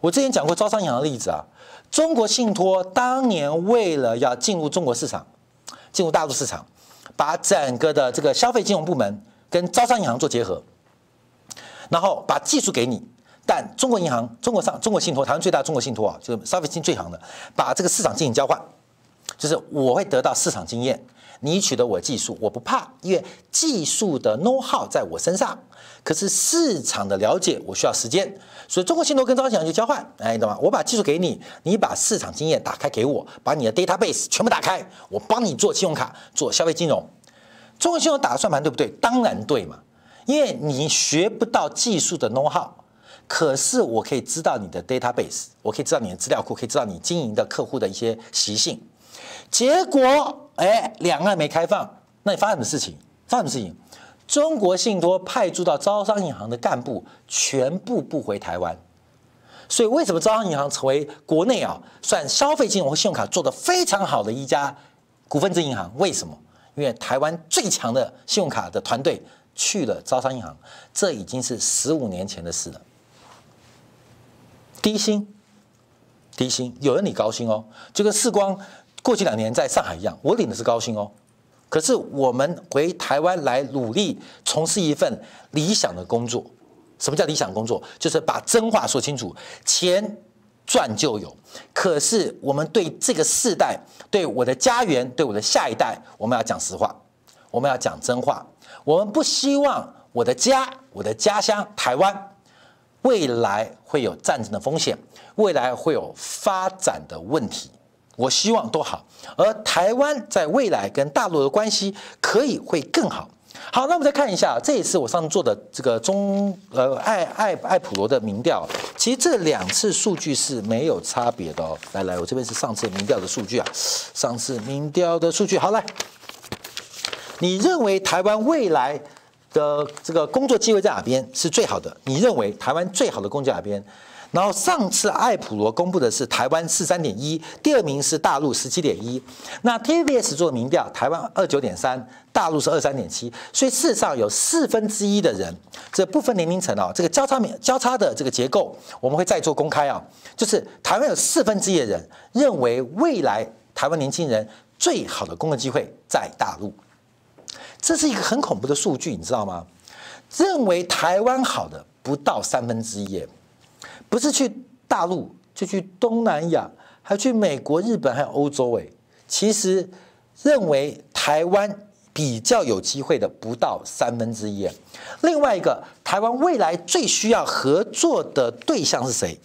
我之前讲过招商银行的例子啊，中国信托当年为了要进入中国市场，进入大陆市场，把整个的这个消费金融部门跟招商银行做结合，然后把技术给你，但中国银行、中国上、中国信托，台湾最大中国信托啊，就是消费金最行的，把这个市场进行交换，就是我会得到市场经验。你取得我技术，我不怕，因为技术的 know how 在我身上。可是市场的了解，我需要时间。所以中国信托跟招商银行就交换，哎，你懂吗？我把技术给你，你把市场经验打开给我，把你的 database 全部打开，我帮你做信用卡，做消费金融。中国信托打的算盘对不对？当然对嘛，因为你学不到技术的 know how，可是我可以知道你的 database，我可以知道你的资料库，可以知道你经营的客户的一些习性。结果，哎，两岸没开放，那你发生什么事情？发生什么事情？中国信托派驻到招商银行的干部全部不回台湾，所以为什么招商银行成为国内啊算消费金融和信用卡做得非常好的一家股份制银行？为什么？因为台湾最强的信用卡的团队去了招商银行，这已经是十五年前的事了。低薪，低薪，有人你高薪哦，这个世光。过去两年在上海一样，我领的是高薪哦。可是我们回台湾来努力从事一份理想的工作。什么叫理想工作？就是把真话说清楚，钱赚就有。可是我们对这个世代、对我的家园、对我的下一代，我们要讲实话，我们要讲真话。我们不希望我的家、我的家乡台湾未来会有战争的风险，未来会有发展的问题。我希望都好，而台湾在未来跟大陆的关系可以会更好。好，那我们再看一下这一次我上次做的这个中呃爱爱爱普罗的民调，其实这两次数据是没有差别的哦。来来，我这边是上次民调的数据啊，上次民调的数据。好，来，你认为台湾未来的这个工作机会在哪边是最好的？你认为台湾最好的工作在哪边？然后上次艾普罗公布的是台湾四三点一，第二名是大陆十七点一。那 TVBS 做民调，台湾二九点三，大陆是二三点七。所以事实上有四分之一的人，这部分年龄层啊，这个交叉面交叉的这个结构，我们会再做公开啊。就是台湾有四分之一的人认为未来台湾年轻人最好的工作机会在大陆，这是一个很恐怖的数据，你知道吗？认为台湾好的不到三分之一。不是去大陆，就去东南亚，还去美国、日本，还有欧洲。诶，其实认为台湾比较有机会的不到三分之一。另外一个，台湾未来最需要合作的对象是谁？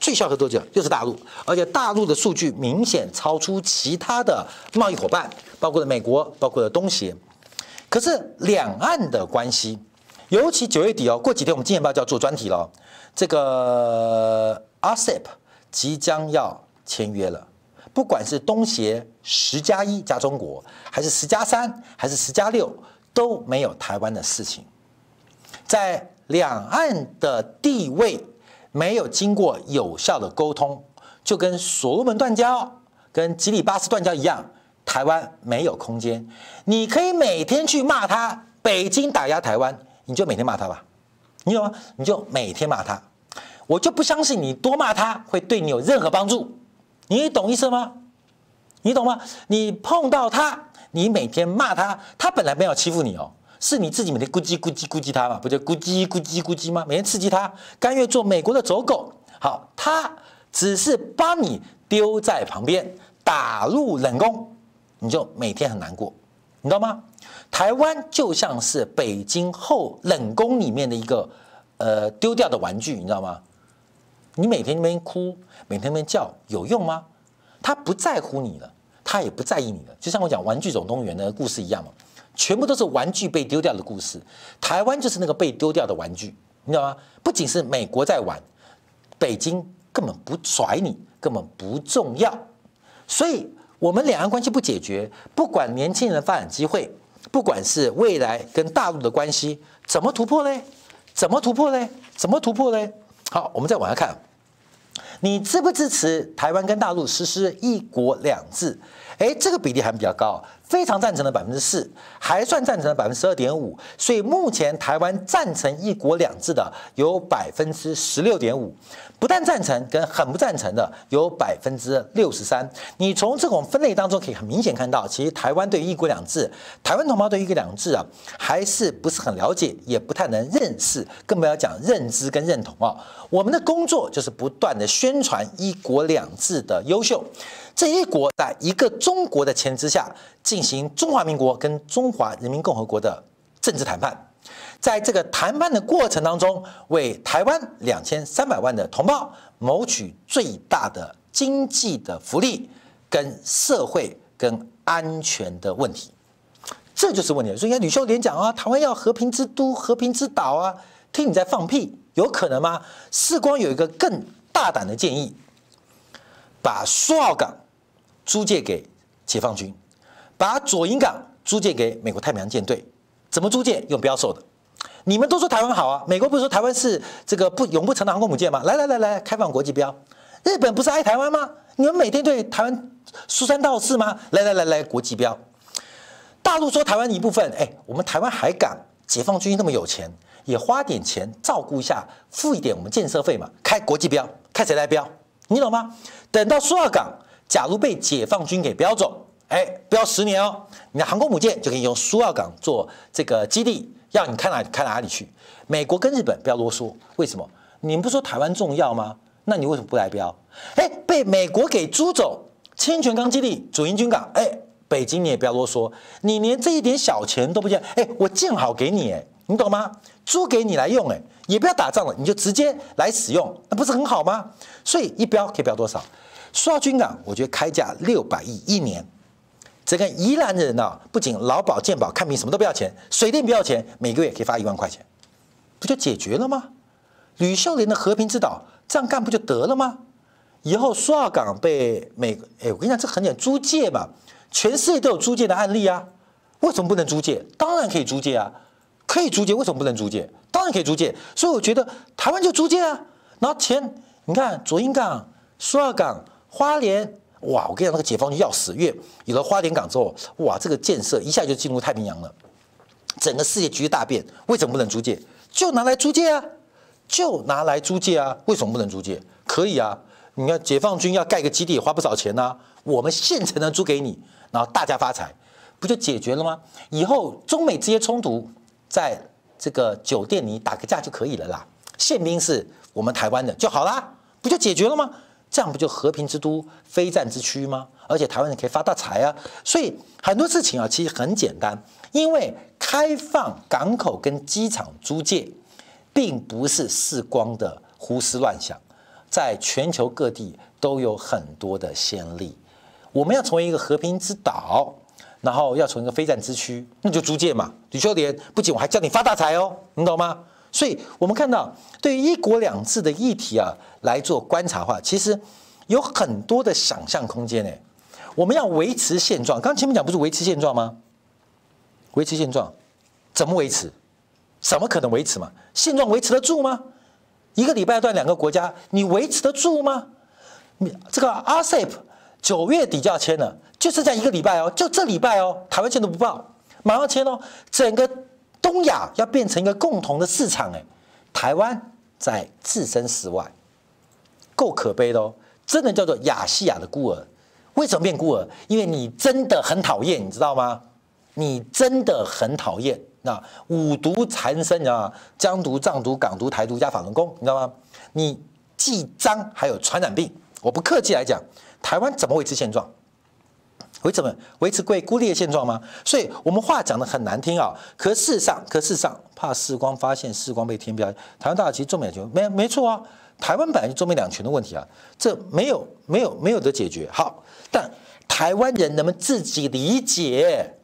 最需要合作者就是大陆，而且大陆的数据明显超出其他的贸易伙伴，包括了美国，包括了东协。可是两岸的关系，尤其九月底哦，过几天我们《金钱报》就要做专题了。这个 RCEP 即将要签约了，不管是东协十加一加中国，还是十加三，还是十加六，都没有台湾的事情。在两岸的地位没有经过有效的沟通，就跟所罗门断交、跟吉里巴斯断交一样，台湾没有空间。你可以每天去骂他，北京打压台湾，你就每天骂他吧，你懂吗？你就每天骂他。我就不相信你多骂他会对你有任何帮助，你懂意思吗？你懂吗？你碰到他，你每天骂他，他本来没有欺负你哦，是你自己每天咕叽咕叽咕叽他嘛，不就咕叽咕叽咕叽吗？每天刺激他，甘愿做美国的走狗。好，他只是把你丢在旁边，打入冷宫，你就每天很难过，你知道吗？台湾就像是北京后冷宫里面的一个呃丢掉的玩具，你知道吗？你每天那边哭，每天那边叫，有用吗？他不在乎你了，他也不在意你了。就像我讲《玩具总动员》的故事一样嘛，全部都是玩具被丢掉的故事。台湾就是那个被丢掉的玩具，你知道吗？不仅是美国在玩，北京根本不甩你，根本不重要。所以，我们两岸关系不解决，不管年轻人的发展机会，不管是未来跟大陆的关系怎么突破嘞？怎么突破嘞？怎么突破嘞？好，我们再往下看，你支不支持台湾跟大陆实施一国两制？诶，这个比例还比较高。非常赞成的百分之四，还算赞成的百分之十二点五，所以目前台湾赞成一国两制的有百分之十六点五，不但赞成跟很不赞成的有百分之六十三。你从这种分类当中可以很明显看到，其实台湾对一国两制，台湾同胞对一国两制啊，还是不是很了解，也不太能认识，更不要讲认知跟认同啊。我们的工作就是不断的宣传一国两制的优秀。这一国在一个中国的前提之下进行中华民国跟中华人民共和国的政治谈判，在这个谈判的过程当中，为台湾两千三百万的同胞谋取最大的经济的福利跟社会跟安全的问题，这就是问题。所以，你看吕秀莲讲啊，台湾要和平之都、和平之岛啊，听你在放屁，有可能吗？世光有一个更大胆的建议，把苏澳港。租借给解放军，把左营港租借给美国太平洋舰队，怎么租借？用标售的。你们都说台湾好啊，美国不是说台湾是这个不永不成的航空母舰吗？来来来来，开放国际标。日本不是爱台湾吗？你们每天对台湾说三道四吗？来来来来，国际标。大陆说台湾一部分，哎，我们台湾海港解放军那么有钱，也花点钱照顾一下，付一点我们建设费嘛，开国际标，开谁来标？你懂吗？等到苏澳港。假如被解放军给标走，哎，标十年哦，你的航空母舰就可以用苏澳港做这个基地，要你开哪开哪里去。美国跟日本不要啰嗦，为什么？你们不说台湾重要吗？那你为什么不来标？哎，被美国给租走，清泉岗基地、主营军港，哎，北京你也不要啰嗦，你连这一点小钱都不见，哎，我建好给你，哎，你懂吗？租给你来用，哎，也不要打仗了，你就直接来使用，那不是很好吗？所以一标可以标多少？苏澳军港，我觉得开价六百亿一年，整个宜兰的人呢、啊，不仅劳保健保看病什么都不要钱，水电不要钱，每个月可以发一万块钱，不就解决了吗？吕秀莲的和平之岛这样干不就得了吗？以后苏澳港被美，哎，我跟你讲，这很简单，租借嘛，全世界都有租借的案例啊，为什么不能租借？当然可以租借啊，可以租借，为什么不能租借？当然可以租借，所以我觉得台湾就租借啊，然后钱，你看左营港、苏澳港。花莲哇，我跟你讲，那个解放军要死，因为有了花莲港之后，哇，这个建设一下就进入太平洋了，整个世界局势大变。为什么不能租借？就拿来租借啊，就拿来租借啊。为什么不能租借？可以啊。你看解放军要盖个基地也花不少钱呐、我们现成的租给你，然后大家发财，不就解决了吗？以后中美之间冲突，在这个酒店里打个架就可以了啦。宪兵是我们台湾的就好啦，不就解决了吗？这样不就和平之都、非战之区吗？而且台湾人可以发大财啊！所以很多事情啊，其实很简单，因为开放港口跟机场租借，并不是世光的胡思乱想，在全球各地都有很多的先例。我们要成为一个和平之岛，然后要成为一个非战之区，那就租借嘛。吕秀莲，不仅我还叫你发大财哦，你懂吗？所以我们看到，对于一国两制的议题啊来做观察的话，其实有很多的想象空间呢。我们要维持现状，刚前面讲不是维持现状吗？维持现状，怎么维持？怎么可能维持嘛？现状维持得住吗？一个礼拜断两个国家，你维持得住吗？你这个 RCEP 九月底就要签了，就剩下一个礼拜哦，就这礼拜哦，台湾签都不报，马上签哦，整个。东亚要变成一个共同的市场，哎，台湾在置身事外，够可悲的哦！真的叫做亚细亚的孤儿。为什么变孤儿？因为你真的很讨厌，你知道吗？你真的很讨厌。那五毒缠身，你知道吗？疆毒、藏毒、港毒、台独加法轮功，你知道吗？你既脏还有传染病。我不客气来讲，台湾怎么维持现状？维持什么？维持贵孤立的现状吗？所以我们话讲得很难听啊。可事实上，可事实上，怕世光发现世光被天标，台湾大其实中美两全没没错啊。台湾本来就中美两全的问题啊，这没有没有没有得解决。好，但台湾人能不能自己理解？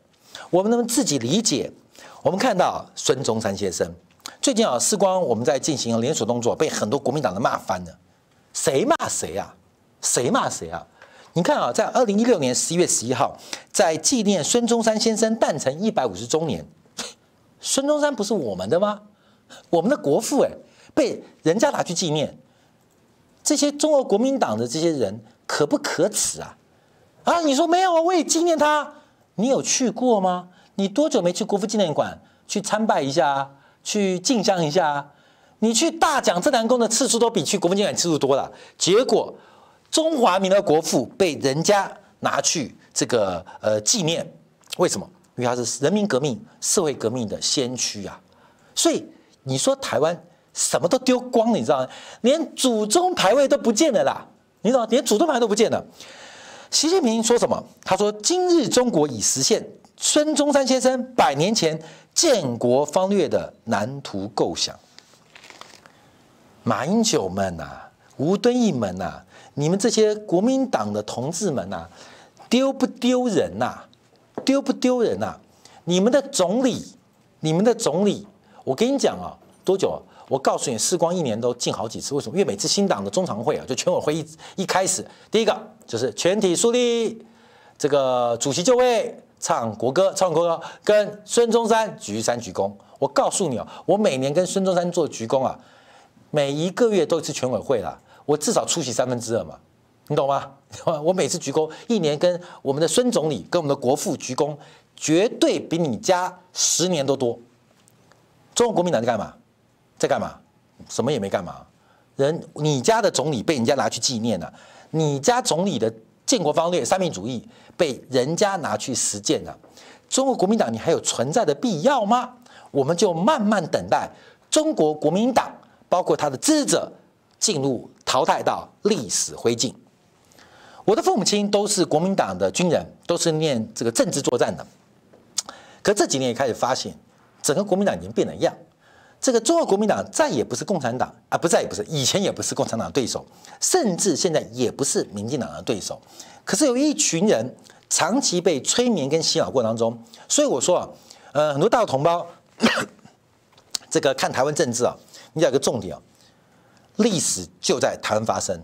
我们能不能自己理解？我们看到孙中山先生最近啊，世光我们在进行连锁动作，被很多国民党的骂翻了。谁骂谁啊？谁骂谁啊？你看啊，在二零一六年十一月十一号，在纪念孙中山先生诞辰一百五十周年，孙中山不是我们的吗？我们的国父哎，被人家拿去纪念，这些中国国民党的这些人可不可耻啊？啊，你说没有啊？我也纪念他，你有去过吗？你多久没去国父纪念馆去参拜一下？去敬香一下，你去大讲正南宫的次数都比去国父纪念馆次数多了。结果，中华民国国父被人家拿去这个呃纪念，为什么？因为他是人民革命、社会革命的先驱啊。所以你说台湾什么都丢光了，你知道吗？连祖宗牌位都不见了啦，你知道吗？连祖宗牌都不见了。习近平说什么？他说：“今日中国已实现孙中山先生百年前。”建国方略的蓝图构想，马英九们呐、啊，吴敦义们呐、你们这些国民党的同志们呐、丢不丢人呐？丢不丢人呐？你们的总理，你们的总理，我跟你讲啊，多久啊？我告诉你，世光一年都进好几次，为什么？因为每次新党的中常会啊，就全委会一一开始，第一个就是全体肃立，这个主席就位。唱国歌，唱国歌，跟孙中山举三鞠躬。我告诉你哦，我每年跟孙中山做鞠躬啊，每一个月都是全委会了，我至少出席三分之二嘛，你懂吗？我每次鞠躬，一年跟我们的孙总理、跟我们的国父鞠躬，绝对比你家十年都多。中国国民党在干嘛？在干嘛？什么也没干嘛。人，你家的总理被人家拿去纪念了，你家总理的建国方略、三民主义。被人家拿去实践了，中国国民党你还有存在的必要吗？我们就慢慢等待中国国民党，包括他的支持者进入淘汰到历史灰烬。我的父母亲都是国民党的军人，都是念这个政治作战的。可这几年也开始发现，整个国民党已经变了样。这个中国国民党再也不是共产党啊，不再也不是，以前也不是共产党的对手，甚至现在也不是民进党的对手。可是有一群人长期被催眠跟洗脑过程当中，所以我说啊，呃，很多大陆同胞，这个看台湾政治啊，你有一个重点啊，历史就在台湾发生，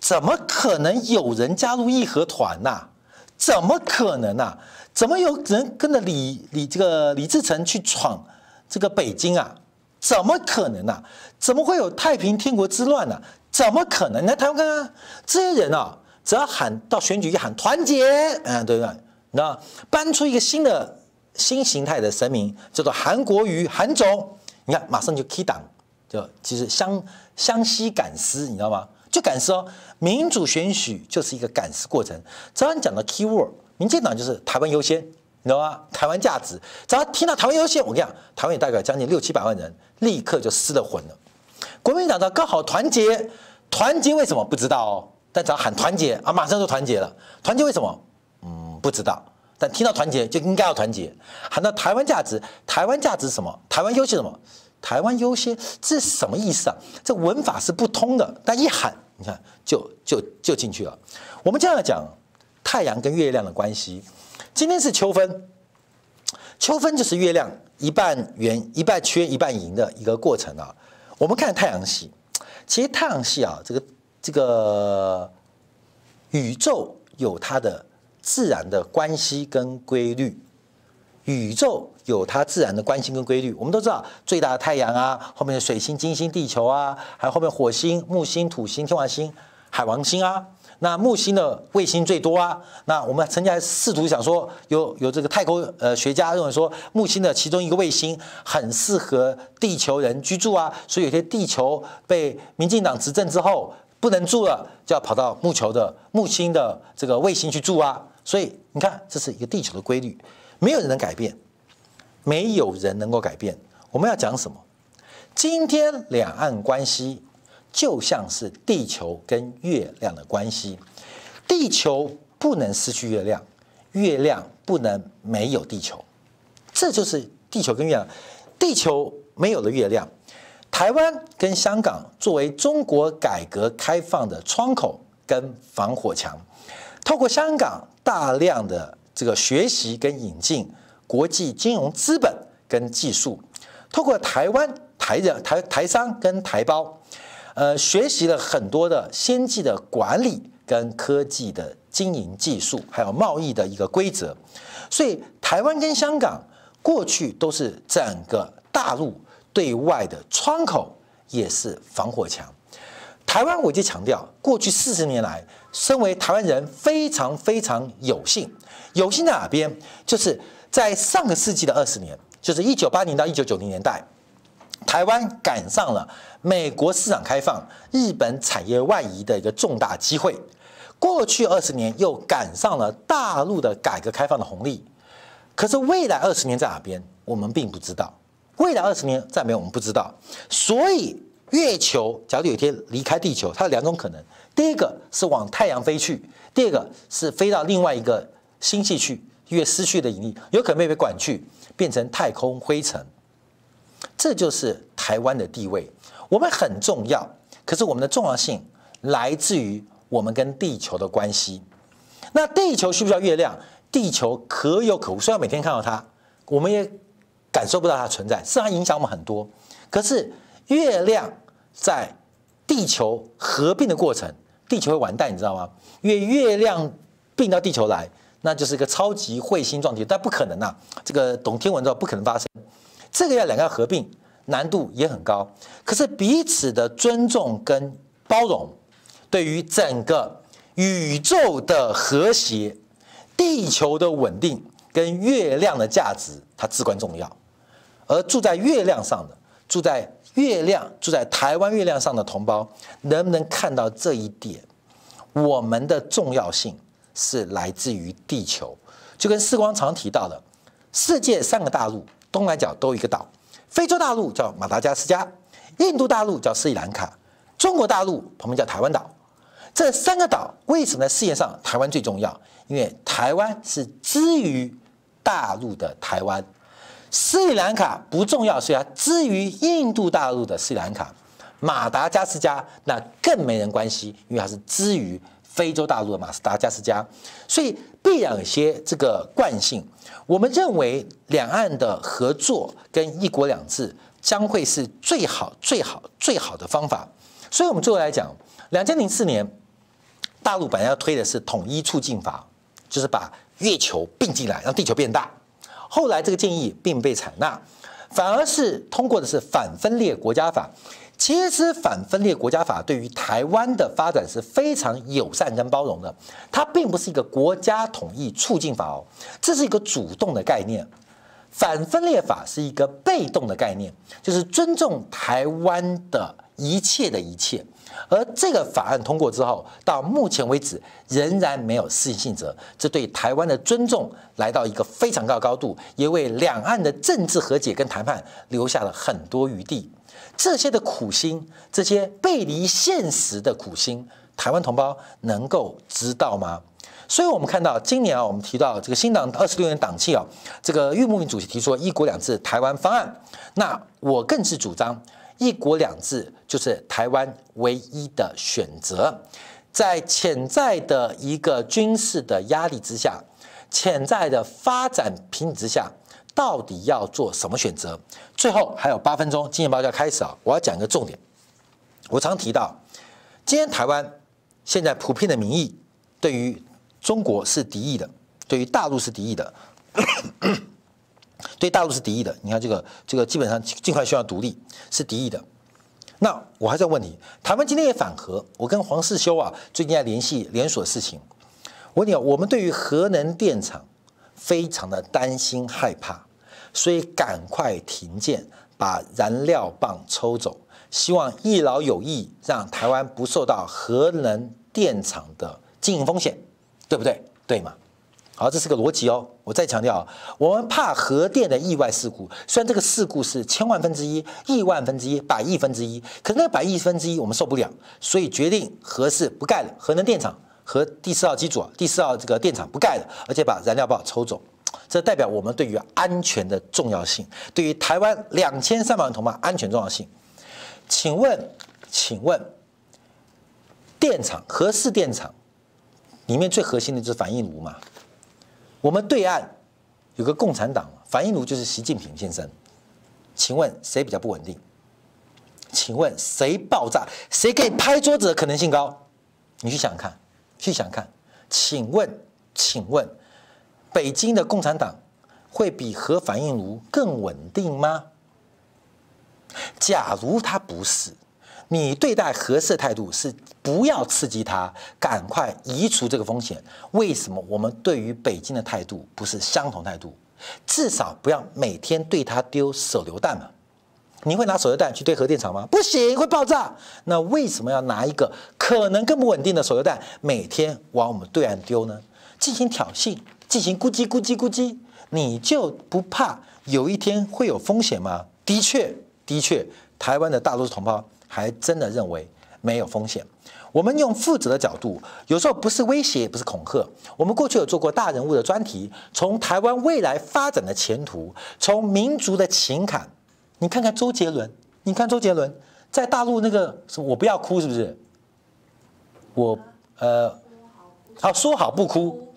怎么可能有人加入义和团呐？怎么可能呐？怎么有人跟着李李这个李自成去闯这个北京啊？怎么可能呐？怎么会有太平天国之乱呢？怎么可能？你来台湾看看这些人啊！只要喊到选举一喊团结，嗯，对不对？那搬出一个新的新形态的神明，叫做韩国瑜韩总，你看马上就 key 档，就其实相湘西赶尸，你知道吗？就赶尸哦，民主选举就是一个赶尸过程。只要你讲到 key word，民进党就是台湾优先，你知道吗？台湾价值，只要听到台湾优先，我跟你讲，台湾也代表将近六七百万人立刻就失了魂了。国民党的刚好团结，团结为什么不知道哦？但只要喊团结啊，马上就团结了。团结为什么？嗯，不知道。但听到团结就应该要团结。喊到台湾价值，台湾价值什么？台湾优先什么？台湾优先，这什么意思啊？这文法是不通的。但一喊，你看就就就进去了。我们这样讲太阳跟月亮的关系。今天是秋分，秋分就是月亮一半圆、一半缺、一半盈的一个过程啊。我们看太阳系，其实太阳系啊，这个。这个宇宙有它的自然的关系跟规律，宇宙有它自然的关系跟规律。我们都知道，最大的太阳啊，后面的水星、金星、地球啊，还有后面火星、木星、土星、天王星、海王星啊。那木星的卫星最多啊。那我们曾经还试图想说，有有这个太空呃学家认为说，木星的其中一个卫星很适合地球人居住啊。所以有些地球被民进党执政之后。不能住了，就要跑到木球的木星的这个卫星去住啊！所以你看，这是一个地球的规律，没有人能改变，没有人能够改变。我们要讲什么？今天两岸关系就像是地球跟月亮的关系，地球不能失去月亮，月亮不能没有地球，这就是地球跟月亮。地球没有了月亮。台湾跟香港作为中国改革开放的窗口跟防火墙，透过香港大量的这个学习跟引进国际金融资本跟技术，透过台湾台人、台台商跟台胞，呃，学习了很多的先进的管理跟科技的经营技术，还有贸易的一个规则。所以，台湾跟香港过去都是整个大陆对外的窗口，也是防火墙。台湾，我就强调，过去四十年来，身为台湾人非常非常有幸，有心在哪边？就是在上个世纪的二十年，就是一九八零到一九九零年代，台湾赶上了美国市场开放、日本产业外移的一个重大机会。过去二十年又赶上了大陆的改革开放的红利，可是未来二十年在哪边，我们并不知道。未来二十年在哪边，我们不知道。所以月球假如有一天离开地球，它有两种可能：第一个是往太阳飞去，第二个是飞到另外一个星系去，因为失去的引力，有可能被被管去，变成太空灰尘。这就是台湾的地位，我们很重要，可是我们的重要性来自于。我们跟地球的关系，那地球需不需要月亮？地球可有可无，虽然每天看到它，我们也感受不到它存在，是它影响我们很多。可是月亮在地球合并的过程，地球会完蛋，你知道吗？因为月亮并到地球来，那就是一个超级彗星撞击，但不可能啊！这个懂天文知道不可能发生。这个要两个要合并，难度也很高。可是彼此的尊重跟包容。对于整个宇宙的和谐、地球的稳定跟月亮的价值，它至关重要。而住在月亮上的、住在月亮、住在台湾月亮上的同胞，能不能看到这一点？我们的重要性是来自于地球。就跟世光常提到的，世界三个大陆，东南角都一个岛，非洲大陆叫马达加斯加，印度大陆叫斯里兰卡，中国大陆旁边叫台湾岛。这三个岛为什么在世界上台湾最重要？因为台湾是之于大陆的台湾，斯里兰卡不重要，所以它之于印度大陆的斯里兰卡，马达加斯加那更没人关系，因为它是之于非洲大陆的马斯达加斯加，所以必然有些这个惯性。我们认为两岸的合作跟一国两制将会是最好、最好、最好的方法。所以，我们最后来讲，两千零四年。大陆本来要推的是统一促进法，就是把月球并进来，让地球变大。后来这个建议并被采纳，反而是通过的是反分裂国家法。其实反分裂国家法对于台湾的发展是非常友善跟包容的。它并不是一个国家统一促进法哦，这是一个主动的概念。反分裂法是一个被动的概念，就是尊重台湾的一切的一切。而这个法案通过之后，到目前为止仍然没有适应性者，这对台湾的尊重来到一个非常高的高度，也为两岸的政治和解跟谈判留下了很多余地。这些的苦心，这些背离现实的苦心，台湾同胞能够知道吗？所以，我们看到今年啊，我们提到这个新党二十六年党庆啊，这个郁慕云主席提出了一国两制台湾方案，那我更是主张。一国两制就是台湾唯一的选择，在潜在的一个军事的压力之下，潜在的发展瓶颈之下，到底要做什么选择？最后还有八分钟，金钱报就要开始啊！我要讲一个重点。我常提到，今天台湾现在普遍的民意对于中国是敌意的，对于大陆是敌意的。对大陆是敌意的，你看这个这个基本上尽快需要独立是敌意的。那我还在问你，台湾今天也反核，我跟黄世修啊最近在联系连锁事情。我问你，我们对于核能电厂非常的担心害怕，所以赶快停建，把燃料棒抽走，希望一劳永逸，让台湾不受到核能电厂的经营风险，对不对？对吗？好，这是个逻辑哦。我再强调，我们怕核电的意外事故，虽然这个事故是千万分之一、亿万分之一、百亿分之一，可是那百亿分之一我们受不了，所以决定核四不盖了，核能电厂和第四号机组，第四号这个电厂不盖了，而且把燃料棒抽走。这代表我们对于安全的重要性，对于台湾两千三百万同胞安全重要性。请问，请问，电厂核四电厂里面最核心的就是反应炉嘛？我们对岸有个共产党，反应炉就是习近平先生。请问谁比较不稳定？请问谁爆炸？谁可以拍桌子的可能性高？你去想看，去想看。请问，请问，北京的共产党会比核反应炉更稳定吗？假如它不是，你对待核试态度是不要刺激它，赶快移除这个风险。为什么我们对于北京的态度不是相同态度？至少不要每天对它丢手榴弹嘛。你会拿手榴弹去对核电厂吗？不行，会爆炸。那为什么要拿一个可能更不稳定的手榴弹每天往我们对岸丢呢？进行挑衅，进行咕叽咕叽咕叽，你就不怕有一天会有风险吗？的确，的确，台湾的大多数同胞还真的认为没有风险。我们用负责的角度，有时候不是威胁，也不是恐吓。我们过去有做过大人物的专题，从台湾未来发展的前途，从民族的情感。你看看周杰伦，你看周杰伦在大陆那个什么，我不要哭，是不是？我呃，好说好不哭。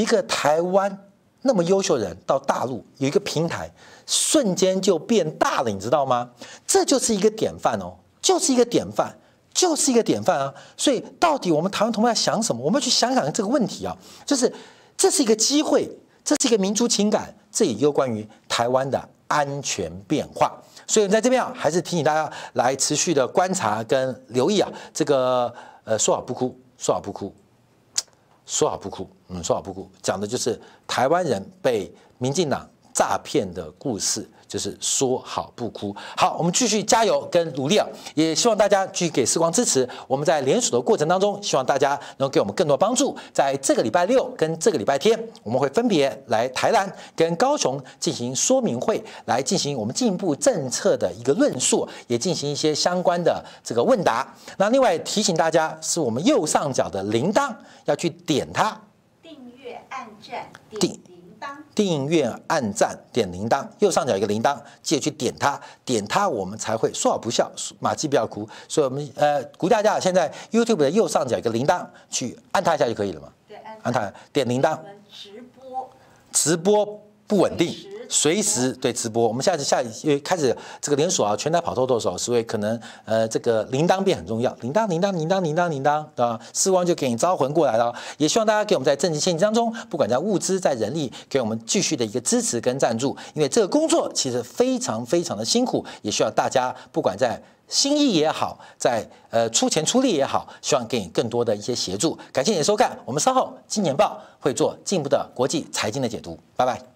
一个台湾那么优秀的人到大陆有一个平台，瞬间就变大了，你知道吗？这就是一个典范哦，就是一个典范，就是一个典范啊！所以到底我们台湾同胞在想什么？我们要去想想这个问题啊，就是这是一个机会，这是一个民族情感，这也有关于台湾的。安全变化，所以在这边啊，还是提醒大家来持续的观察跟留意啊。这个呃，说好不哭，说好不哭，说好不哭，嗯，说好不哭，讲的就是台湾人被民进党诈骗的故事。就是说好不哭，好，我们继续加油跟努力啊！也希望大家继续给时光支持。我们在联署的过程当中，希望大家能给我们更多帮助。在这个礼拜六跟这个礼拜天，我们会分别来台南跟高雄进行说明会，来进行我们进一步政策的一个论述，也进行一些相关的这个问答。那另外提醒大家，是我们右上角的铃铛要去点它，订阅按赞点。订阅、按赞、点铃铛，右上角一个铃铛，记得去点它，点它我们才会说好不笑，马季不要哭。所以我们呃鼓励大家，现在 YouTube 的右上角一个铃铛，去按它一下就可以了嘛。对，按它，点铃铛。直播，直播不稳定。随时对直播，我们下次下因为开始这个连锁啊，全台跑透透的。时候，所以可能呃这个铃铛变很重要，铃铛铃铛铃铛铃铛铃铛，对吧？时光就给你招魂过来了。也希望大家给我们在政治献金当中，不管在物资在人力，给我们继续的。一个支持跟赞助，因为这个工作其实非常非常的。辛苦，也需要大家不管在心意也好，在呃出钱出力也好，希望给你更多的。一些协助。感谢你的。收看，我们稍后金钱报会做进一步的。国际财经的。解读，拜拜。